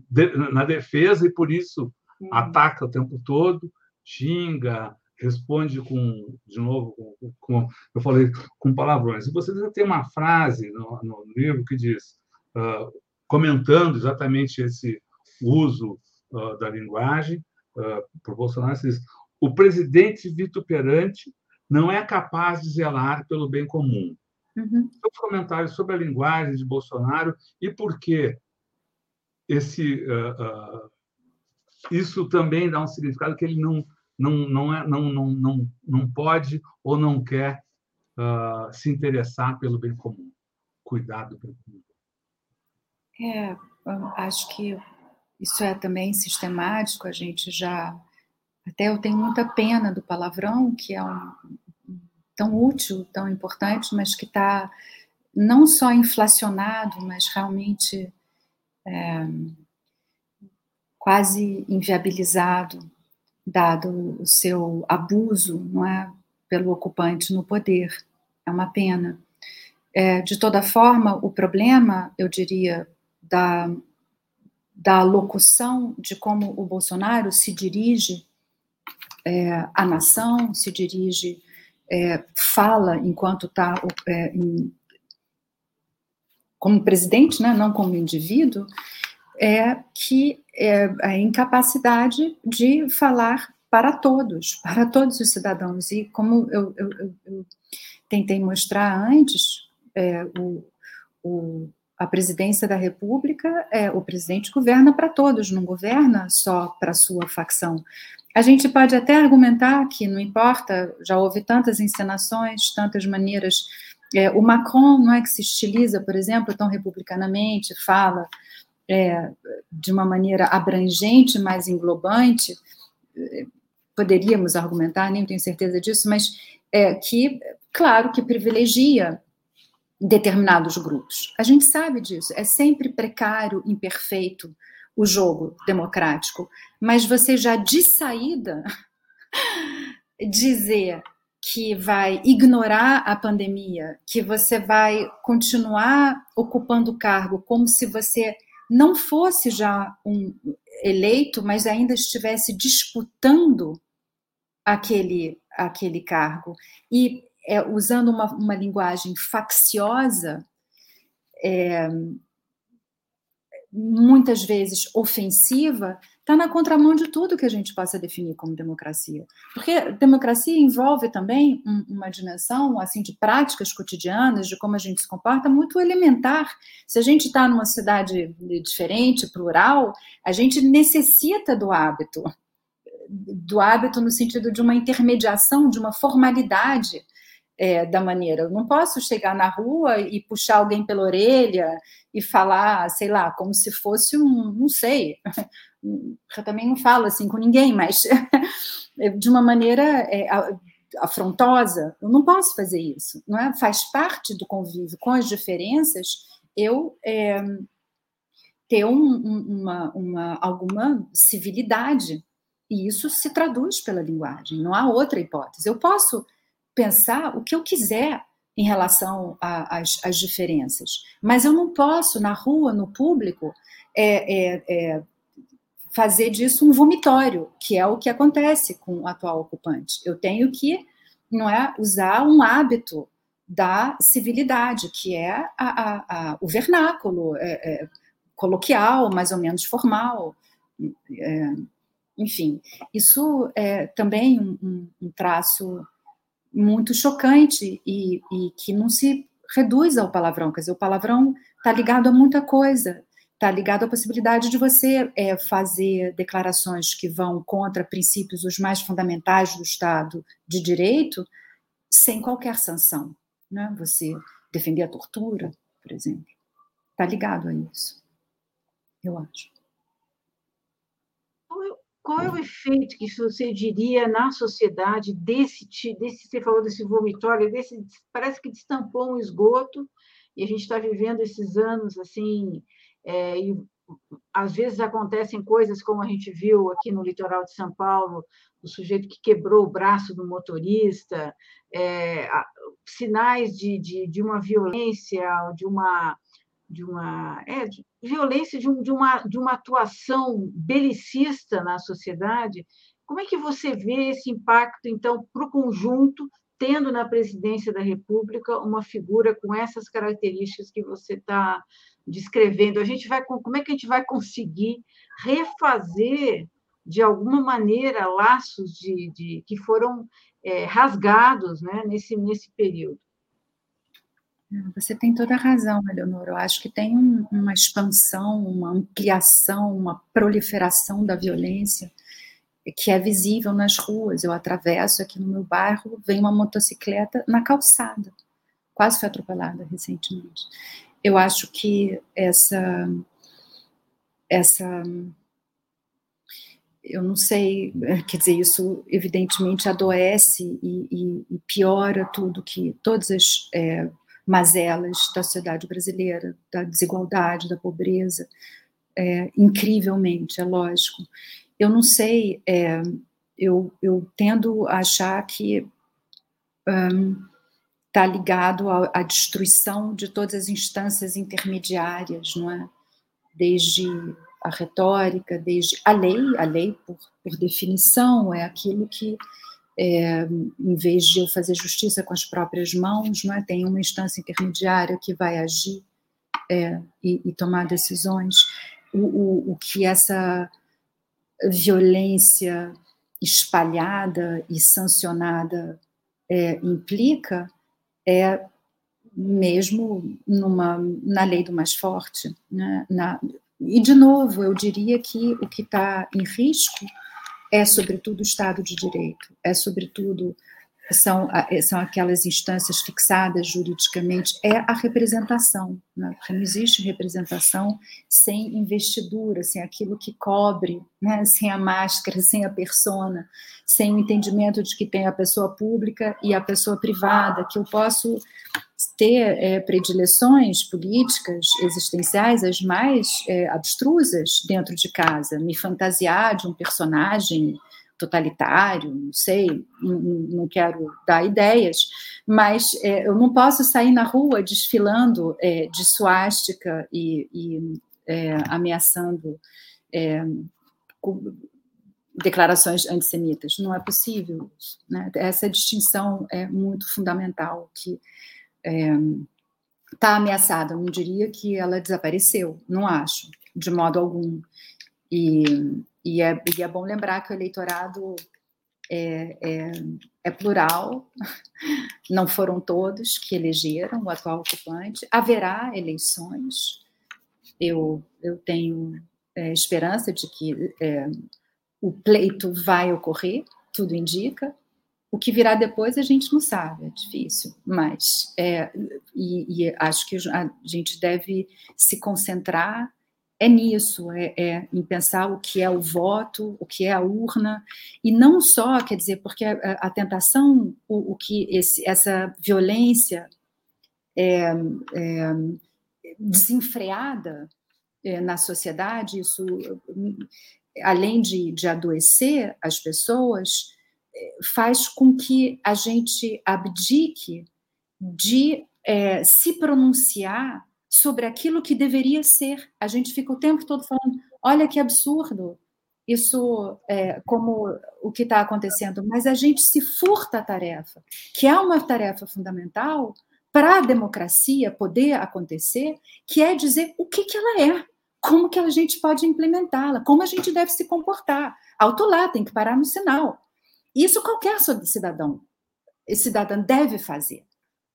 de, na defesa e por isso uhum. ataca o tempo todo, xinga, responde com, de novo, com, com, eu falei, com palavrões. E você tem uma frase no, no livro que diz, uh, comentando exatamente esse uso uh, da linguagem uh, por Bolsonaro, diz, o presidente vituperante não é capaz de zelar pelo bem comum. Uhum. Seus comentários sobre a linguagem de Bolsonaro e por que esse, isso também dá um significado que ele não não, não, é, não, não, não, não pode ou não quer uh, se interessar pelo bem comum, cuidar do bem comum. É, acho que isso é também sistemático, a gente já. Até eu tenho muita pena do palavrão, que é um, tão útil, tão importante, mas que está não só inflacionado, mas realmente é, quase inviabilizado dado o seu abuso, não é, pelo ocupante no poder. É uma pena. É, de toda forma, o problema, eu diria, da, da locução de como o Bolsonaro se dirige é, à nação, se dirige, é, fala enquanto está é, como presidente, né, não como indivíduo, é que é a incapacidade de falar para todos, para todos os cidadãos. E como eu, eu, eu tentei mostrar antes, é, o, o, a presidência da República, é, o presidente governa para todos, não governa só para sua facção. A gente pode até argumentar que não importa, já houve tantas encenações, tantas maneiras. É, o Macron não é que se estiliza, por exemplo, tão republicanamente, fala é, de uma maneira abrangente, mais englobante, poderíamos argumentar, nem tenho certeza disso, mas é, que, claro, que privilegia determinados grupos. A gente sabe disso, é sempre precário, imperfeito o jogo democrático, mas você já de saída *laughs* dizer que vai ignorar a pandemia, que você vai continuar ocupando o cargo como se você não fosse já um eleito, mas ainda estivesse disputando aquele, aquele cargo. E é, usando uma, uma linguagem facciosa, é, muitas vezes ofensiva, está na contramão de tudo que a gente possa definir como democracia. Porque democracia envolve também um, uma dimensão assim de práticas cotidianas, de como a gente se comporta, muito elementar. Se a gente está numa cidade diferente, plural, a gente necessita do hábito. Do hábito no sentido de uma intermediação, de uma formalidade é, da maneira. Eu não posso chegar na rua e puxar alguém pela orelha e falar, sei lá, como se fosse um, não sei, *laughs* eu também não falo assim com ninguém, mas *laughs* de uma maneira é, afrontosa, eu não posso fazer isso, não é? Faz parte do convívio com as diferenças eu é, ter um, uma, uma, alguma civilidade e isso se traduz pela linguagem, não há outra hipótese. Eu posso pensar o que eu quiser em relação às diferenças, mas eu não posso na rua, no público, é, é, é fazer disso um vomitório, que é o que acontece com o atual ocupante. Eu tenho que não é usar um hábito da civilidade, que é a, a, a, o vernáculo é, é, coloquial, mais ou menos formal. É, enfim, isso é também um, um, traço muito chocante e, e, que não se reduz ao palavrão. Quer dizer, o palavrão está ligado a muita coisa está ligado à possibilidade de você é, fazer declarações que vão contra princípios os mais fundamentais do Estado de Direito sem qualquer sanção. Né? Você defender a tortura, por exemplo. Está ligado a isso, eu acho. Qual é o efeito que você diria na sociedade desse, desse você falou desse vomitório, desse, parece que destampou um esgoto, e a gente está vivendo esses anos assim é, e às vezes acontecem coisas como a gente viu aqui no litoral de São Paulo, o sujeito que quebrou o braço do motorista, é, sinais de, de, de, uma violência, de uma de uma é, de violência de, um, de, uma, de uma atuação belicista na sociedade. Como é que você vê esse impacto, então, para o conjunto, tendo na presidência da República uma figura com essas características que você está descrevendo, a gente vai como é que a gente vai conseguir refazer de alguma maneira laços de, de que foram é, rasgados né, nesse, nesse período. Você tem toda a razão, Eleonora. Eu acho que tem um, uma expansão, uma ampliação, uma proliferação da violência que é visível nas ruas. Eu atravesso aqui no meu bairro, vem uma motocicleta na calçada. Quase foi atropelada recentemente eu acho que essa essa eu não sei, quer dizer, isso evidentemente adoece e, e, e piora tudo que todas as é, mazelas da sociedade brasileira, da desigualdade, da pobreza, é, incrivelmente, é lógico. Eu não sei, é, eu, eu tendo a achar que um, está ligado à, à, destruição de todas as instâncias intermediárias, não é? Desde a retórica, desde a lei, a lei por, por definição é aquilo que, é, em vez de eu fazer justiça com as próprias mãos, não é? Tem uma instância intermediária que vai agir é, e, e, tomar decisões. O, o, o que essa violência espalhada e sancionada é, implica é mesmo numa, na lei do mais forte. Né? Na, e, de novo, eu diria que o que está em risco é, sobretudo, o Estado de Direito, é, sobretudo, são, são aquelas instâncias fixadas juridicamente, é a representação, né? não existe representação sem investidura, sem aquilo que cobre, né? sem a máscara, sem a persona, sem o entendimento de que tem a pessoa pública e a pessoa privada, que eu posso ter é, predileções políticas existenciais as mais é, abstrusas dentro de casa, me fantasiar de um personagem totalitário, não sei, não, quero dar ideias, mas é, eu não posso sair na rua desfilando é, de suástica e, e é, ameaçando é, declarações antissemitas. Não é possível. Né? Essa distinção é muito fundamental, que está é, ameaçada. Eu não diria que ela desapareceu, não acho, de modo algum. E e, é, e é bom lembrar que o eleitorado é, é, é, plural, *laughs* não foram todos que elegeram o atual ocupante, haverá eleições, eu, eu tenho é, esperança de que é, o pleito vai ocorrer, tudo indica, o que virá depois a gente não sabe, é difícil, mas é, e, e acho que a gente deve se concentrar é nisso, é, é, em pensar o que é o voto, o que é a urna, e não só, quer dizer, porque a, a tentação, o, o, que esse, essa violência é, é desenfreada é, na sociedade, isso, além de, de adoecer as pessoas, faz com que a gente abdique de é, se pronunciar sobre aquilo que deveria ser. A gente fica o tempo todo falando: olha que absurdo, isso é como o que está acontecendo, mas a gente se furta a tarefa, que é uma tarefa fundamental para a democracia poder acontecer, que é dizer o que, que ela é, como que a gente pode implementá-la, como a gente deve se comportar. Alto lá, tem que parar no sinal. Isso qualquer cidadão, cidadã deve fazer,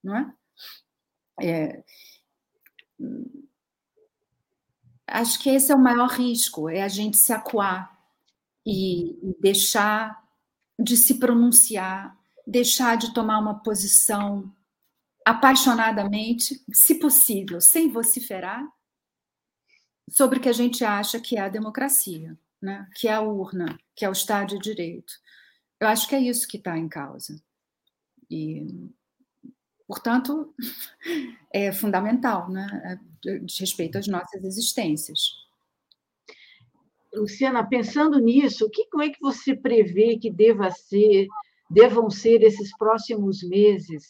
não é? é acho que esse é o maior risco, é a gente se acuar e, deixar de se pronunciar, deixar de tomar uma posição apaixonadamente, se possível, sem vociferar, sobre o que a gente acha que é a democracia, né? que é a urna, que é o Estado de Direito. Eu acho que é isso que está em causa. E Portanto, *laughs* é fundamental, né? É, de respeito às nossas existências. Luciana, pensando nisso, que, como é que você prevê que deva ser, devam ser esses próximos meses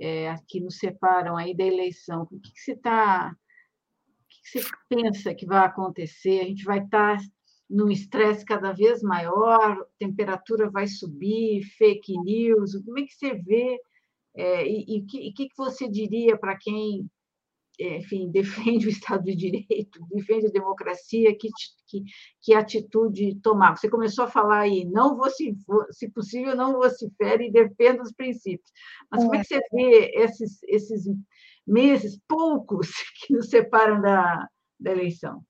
é, que nos separam aí da eleição? O que, que você está, o que, que você pensa que vai acontecer? A gente vai estar tá num estresse cada vez maior, temperatura vai subir, fake news. Como é que você vê é, e o que, que, você diria para quem, é, enfim, *laughs* defende o Estado de Direito, defende a democracia, que, que, que atitude tomar? Você começou a falar aí, não vou se, se possível, não vocifere e defenda os princípios. Mas como é que você vê esses, esses meses, poucos, *laughs* que nos separam da, da eleição?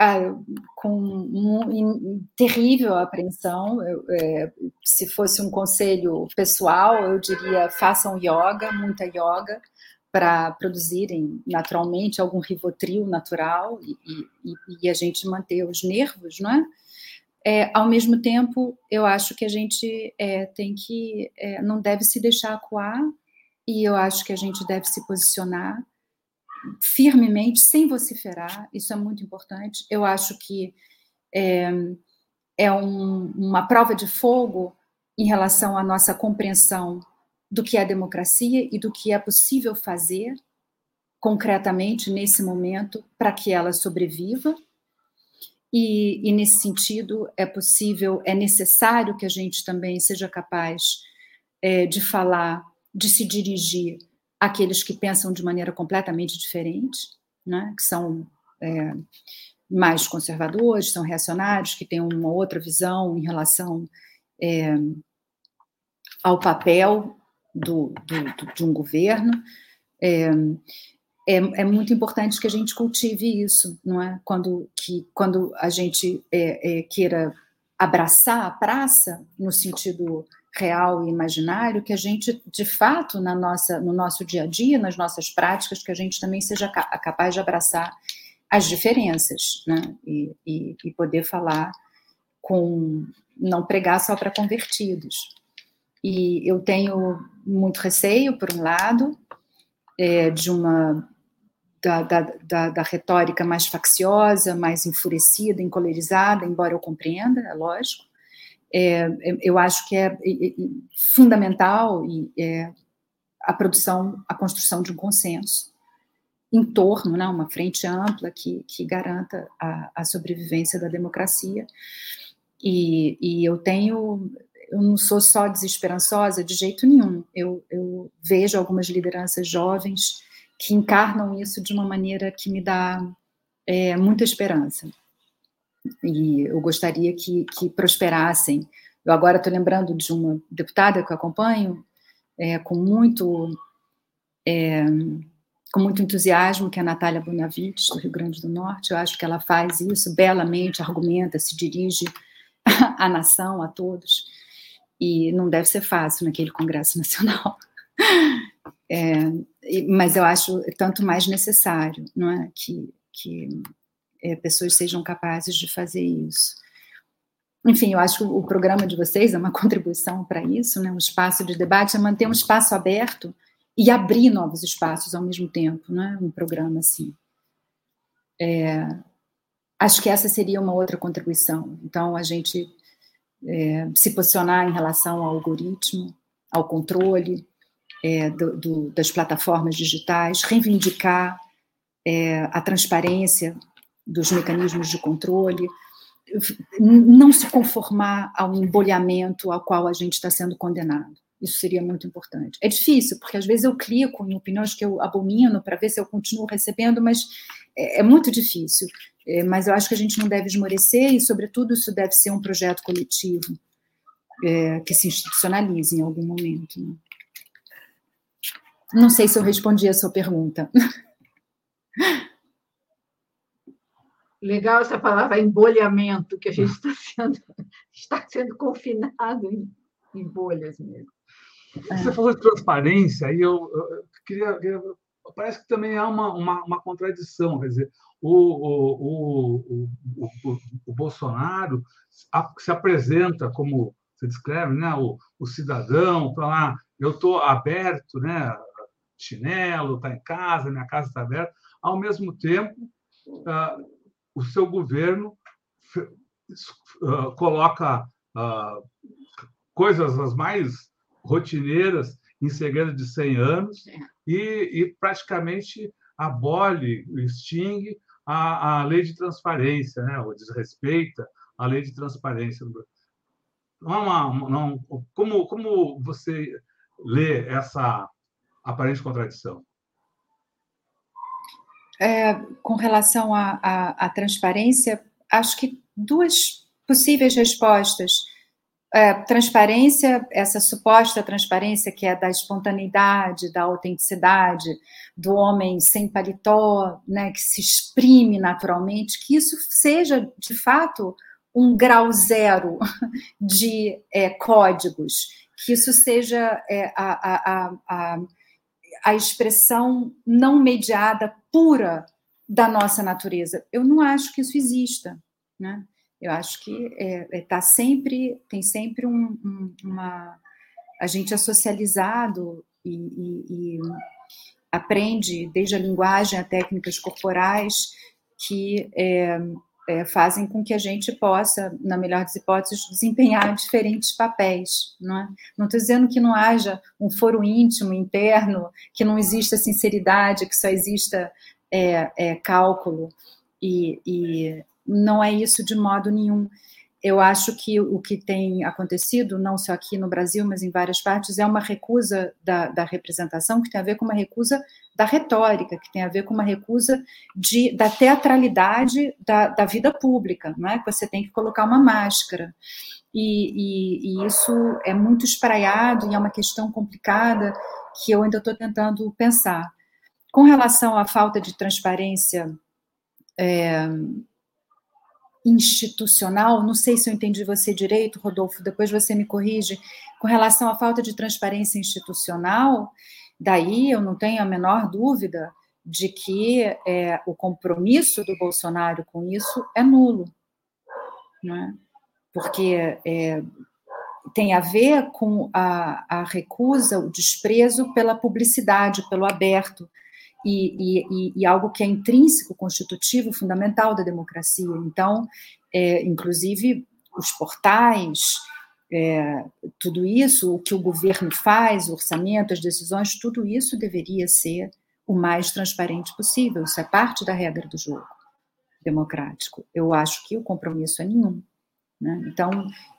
Ah, com um, terrível apreensão. Eu, é, se fosse um conselho pessoal, eu diria façam yoga, muita yoga, para produzirem naturalmente algum rivotril natural e, e, e, a gente manter os nervos, não é? é? ao mesmo tempo, eu acho que a gente é, tem que é, não deve se deixar acuar e eu acho que a gente deve se posicionar firmemente, sem vociferar, isso é muito importante. Eu acho que é, é um, uma prova de fogo em relação à nossa compreensão do que é democracia e do que é possível fazer concretamente nesse momento para que ela sobreviva. E, e, nesse sentido é possível, é necessário que a gente também seja capaz é, de falar, de se dirigir aqueles que pensam de maneira completamente diferente, né, que são é, mais conservadores, são reacionários, que têm uma outra visão em relação é, ao papel do, do, de um governo. É, é, é, muito importante que a gente cultive isso, não é? Quando, que, quando a gente é, é, queira abraçar a praça, no sentido real e imaginário, que a gente, de fato, na nossa, no nosso dia a dia, nas nossas práticas, que a gente também seja capaz de abraçar as diferenças, né? E, e, e poder falar com. não pregar só para convertidos. E eu tenho muito receio, por um lado, é, de uma. Da, da, da, retórica mais facciosa, mais enfurecida, encolerizada, embora eu compreenda, é lógico, é, é, eu acho que é, é, é fundamental e a produção, a construção de um consenso em torno, né, uma frente ampla que, que garanta a, a sobrevivência da democracia. E, e, eu tenho, eu não sou só desesperançosa de jeito nenhum. Eu, eu vejo algumas lideranças jovens que encarnam isso de uma maneira que me dá muita esperança. E eu gostaria que, que prosperassem. Eu agora estou lembrando de uma deputada que eu acompanho, é, com muito é, com muito entusiasmo, que é a Natália Bonavides, do Rio Grande do Norte. Eu acho que ela faz isso belamente, argumenta, se dirige *laughs* à nação, a todos. E não deve ser fácil naquele Congresso *laughs* Nacional. É, mas eu acho tanto mais necessário não é? que, que é, pessoas sejam capazes de fazer isso. Enfim, eu acho que o programa de vocês é uma *laughs* contribuição para isso, né? um espaço de debate, é manter um espaço aberto e abrir novos espaços ao mesmo tempo, né? um programa assim. É, acho que essa seria uma outra contribuição. Então, a gente é, se posicionar em relação ao algoritmo, ao controle é, do, do, das plataformas digitais, reivindicar é, a transparência dos mecanismos de controle, não se conformar ao embolhamento ao qual a gente está sendo condenado. Isso seria muito importante. É difícil, porque às vezes eu clico em opiniões que eu abomino para ver se eu continuo recebendo, mas é, é muito difícil. É, mas eu acho que a gente não deve esmorecer e, sobretudo, isso deve ser um projeto coletivo é, que se institucionalize em algum momento. Né? Não sei se eu respondi a sua pergunta. *laughs* Legal essa palavra embolhamento, que a gente está sendo, *laughs* está sendo confinado em, em bolhas mesmo. Você falou de transparência, e eu, eu queria, Parece que também há uma, uma, uma contradição, quer dizer, o, o, o, o, Bolsonaro se apresenta como você descreve, né, o, o cidadão, para lá, eu estou aberto, né, chinelo, está em casa, minha casa está aberta. Ao mesmo tempo, uh, o seu governo uh, coloca uh, coisas as mais rotineiras em segredo de 100 anos é. e, e praticamente abole, extingue a, a lei de transparência, né? ou desrespeita a lei de transparência. Não, é uma, não, como, como você lê essa aparente contradição? É, com relação à transparência, acho que duas possíveis respostas. É, transparência, essa suposta transparência que é da espontaneidade, da autenticidade, do homem sem paletó, né, que se exprime naturalmente, que isso seja de fato um grau zero de é, códigos, que isso seja é, a, a, a, a expressão não mediada pura da nossa natureza. Eu não acho que isso exista, né? Eu acho que é, é, tá sempre, tem sempre um, um, uma. A gente é socializado e, e, e, aprende, desde a linguagem a técnicas corporais, que é, é, fazem com que a gente possa, na melhor das hipóteses, desempenhar diferentes papéis. Não é? Estou dizendo que não haja um foro íntimo, interno, que não exista sinceridade, que só exista é, é, cálculo e, e não é isso de modo nenhum. Eu acho que o que tem acontecido, não só aqui no Brasil, mas em várias partes, é uma recusa da, da representação que tem a ver com uma recusa da retórica, que tem a ver com uma recusa de, da teatralidade da, da vida pública, não é? Que você tem que colocar uma máscara. E, e, e isso é muito espraiado e é uma questão complicada que eu ainda estou tentando pensar. Com relação à falta de transparência é, institucional, não sei se eu entendi você direito, Rodolfo, depois você me corrige, com relação à falta de transparência institucional, daí eu não tenho a menor dúvida de que é, o compromisso do Bolsonaro com isso é nulo, né? porque é, tem a ver com a, a recusa, o desprezo pela publicidade, pelo aberto, e, e, e, algo que é intrínseco, constitutivo, fundamental da democracia. Então, é, inclusive, os portais, é, tudo isso, o que o governo faz, o orçamento, as decisões, tudo isso deveria ser o mais transparente possível. Isso é parte da regra do jogo democrático. Eu acho que o compromisso é nenhum. Né? Então,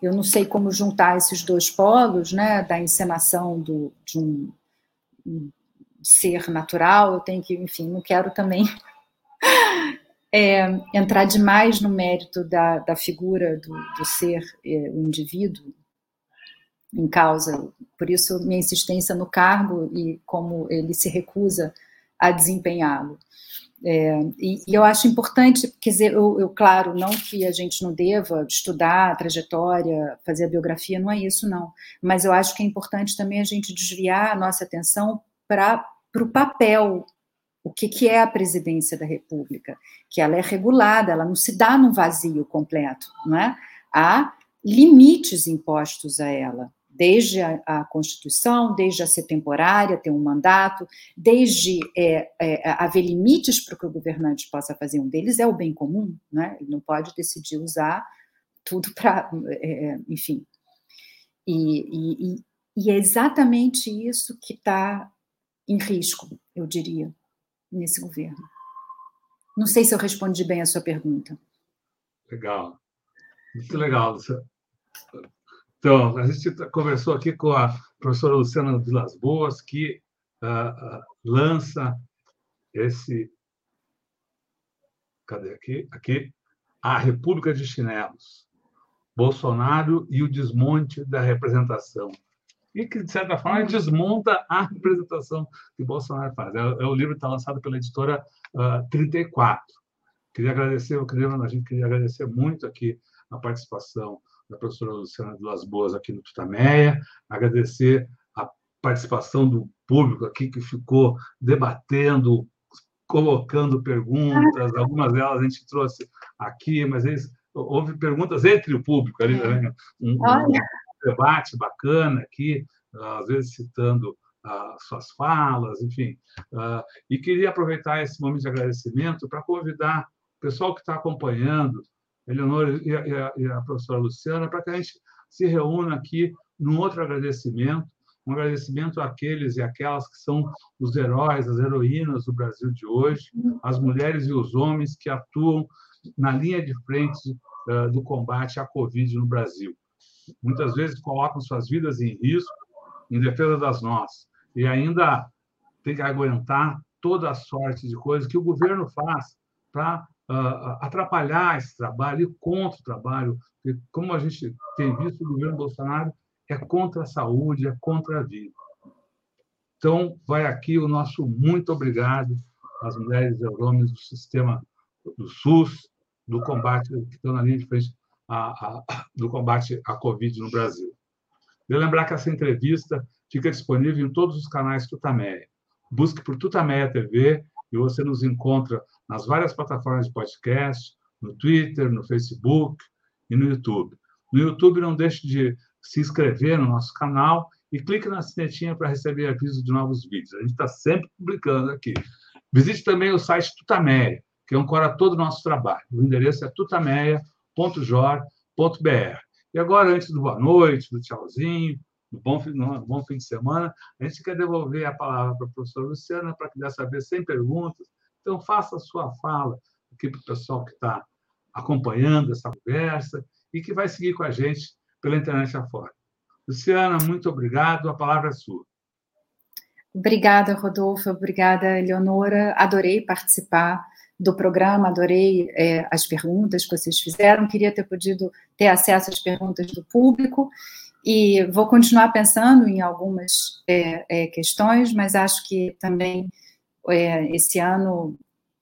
eu não sei como juntar esses dois polos, né, da encenação do, de um ser natural, eu tenho que, enfim, não quero também *laughs* é, entrar demais no mérito da, da figura do, do ser, é, o indivíduo em causa. Por isso, minha insistência no cargo e como ele se recusa a desempenhá-lo. É, e, e, eu acho importante, quer dizer, eu, eu, claro, não que a gente não deva estudar a trajetória, fazer a biografia, não é isso, não. Mas eu acho que é importante também a gente desviar a nossa atenção para o papel o que, que é a presidência da República, que ela é regulada, ela não se dá num vazio completo, não é? Há limites impostos a ela, desde a, a Constituição, desde a ser temporária, ter um mandato, desde é, é, haver limites para que o governante possa fazer. Um deles é o bem comum, né? ele não pode decidir usar tudo para, é, é, enfim. E, e, e é exatamente isso que está em risco, eu diria nesse governo. Não sei se eu respondi bem a sua pergunta. Legal. Muito legal. Então, a gente conversou aqui com a professora Luciana Vilas Boas, que uh, uh, lança esse. Cadê aqui? Aqui. A República de Chinelos. Bolsonaro e o desmonte da representação e que, de certa forma, desmonta a representação que Bolsonaro faz. É, é o livro que está lançado pela editora uh, 34. Queria agradecer, eu queria, a gente queria agradecer muito aqui a participação da professora Luciana de Las Boas aqui no Tutameia, agradecer a participação do público aqui que ficou debatendo, colocando perguntas, algumas delas a gente trouxe aqui, mas eles, houve perguntas entre o público ali também. Um, um, debate bacana aqui, às vezes citando as suas falas, enfim. Ah, e queria aproveitar esse momento de agradecimento para convidar o pessoal que está acompanhando, Eleonora e a, e a professora Luciana, para que a gente se reúna aqui num outro agradecimento, um agradecimento àqueles e aquelas que são os heróis, as heroínas do Brasil de hoje, as mulheres e os homens que atuam na linha de frente ah, do combate à Covid no Brasil muitas vezes colocam suas vidas em risco em defesa das nossas e ainda tem que aguentar toda a sorte de coisas que o governo faz para uh, atrapalhar esse trabalho e contra o trabalho. Porque, como a gente tem visto, o governo Bolsonaro é contra a saúde, é contra a vida. Então, vai aqui o nosso muito obrigado às mulheres e homens do sistema do SUS, do combate que estão na linha de frente a, a, do combate à Covid no Brasil. Queria lembrar que essa entrevista fica disponível em todos os canais Tutameia. Busque por Tutameia TV e você nos encontra nas várias plataformas de podcast, no Twitter, no Facebook e no YouTube. No YouTube, não deixe de se inscrever no nosso canal e clique na sinetinha para receber avisos de novos vídeos. A gente está sempre publicando aqui. Visite também o site Tutameia, que ancora todo o nosso trabalho. O endereço é tutameia.com www.jor.br. E agora, antes do boa noite, do tchauzinho, do bom, do bom fim de semana, a gente quer devolver a palavra para a professora Luciana para que dessa vez sem perguntas. Então, faça a sua fala aqui para o pessoal que está acompanhando essa conversa e que vai seguir com a gente pela internet afora. Luciana, muito obrigado. A palavra é sua. Obrigada, Rodolfo. Obrigada, Eleonora. Adorei participar do programa, adorei é, as perguntas que vocês fizeram, queria ter podido ter acesso às perguntas do público, e vou continuar pensando em algumas é, é, questões, mas acho que também é, esse ano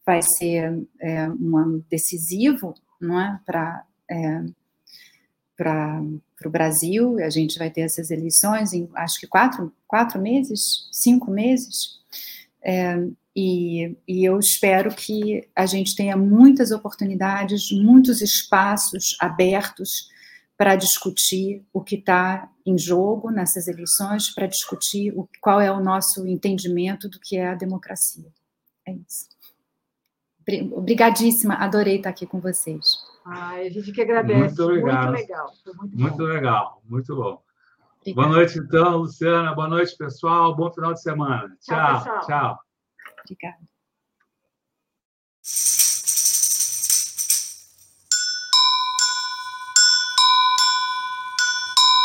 vai ser é, um ano decisivo, não é, para é, para o Brasil, a gente vai ter essas eleições em, acho que quatro, quatro meses, cinco meses, é, e, e, eu espero que a gente tenha muitas oportunidades, muitos espaços abertos para discutir o que está em jogo nessas eleições, para discutir o, qual é o nosso entendimento do que é a democracia. É isso. Obrigadíssima, adorei estar aqui com vocês. Ai, a gente que agradece. Muito obrigado. Muito legal. muito, muito legal, muito bom. Obrigada. Boa noite, então, Luciana. Boa noite, pessoal. Bom final de semana. Tchau, tchau. tchau. Obrigada.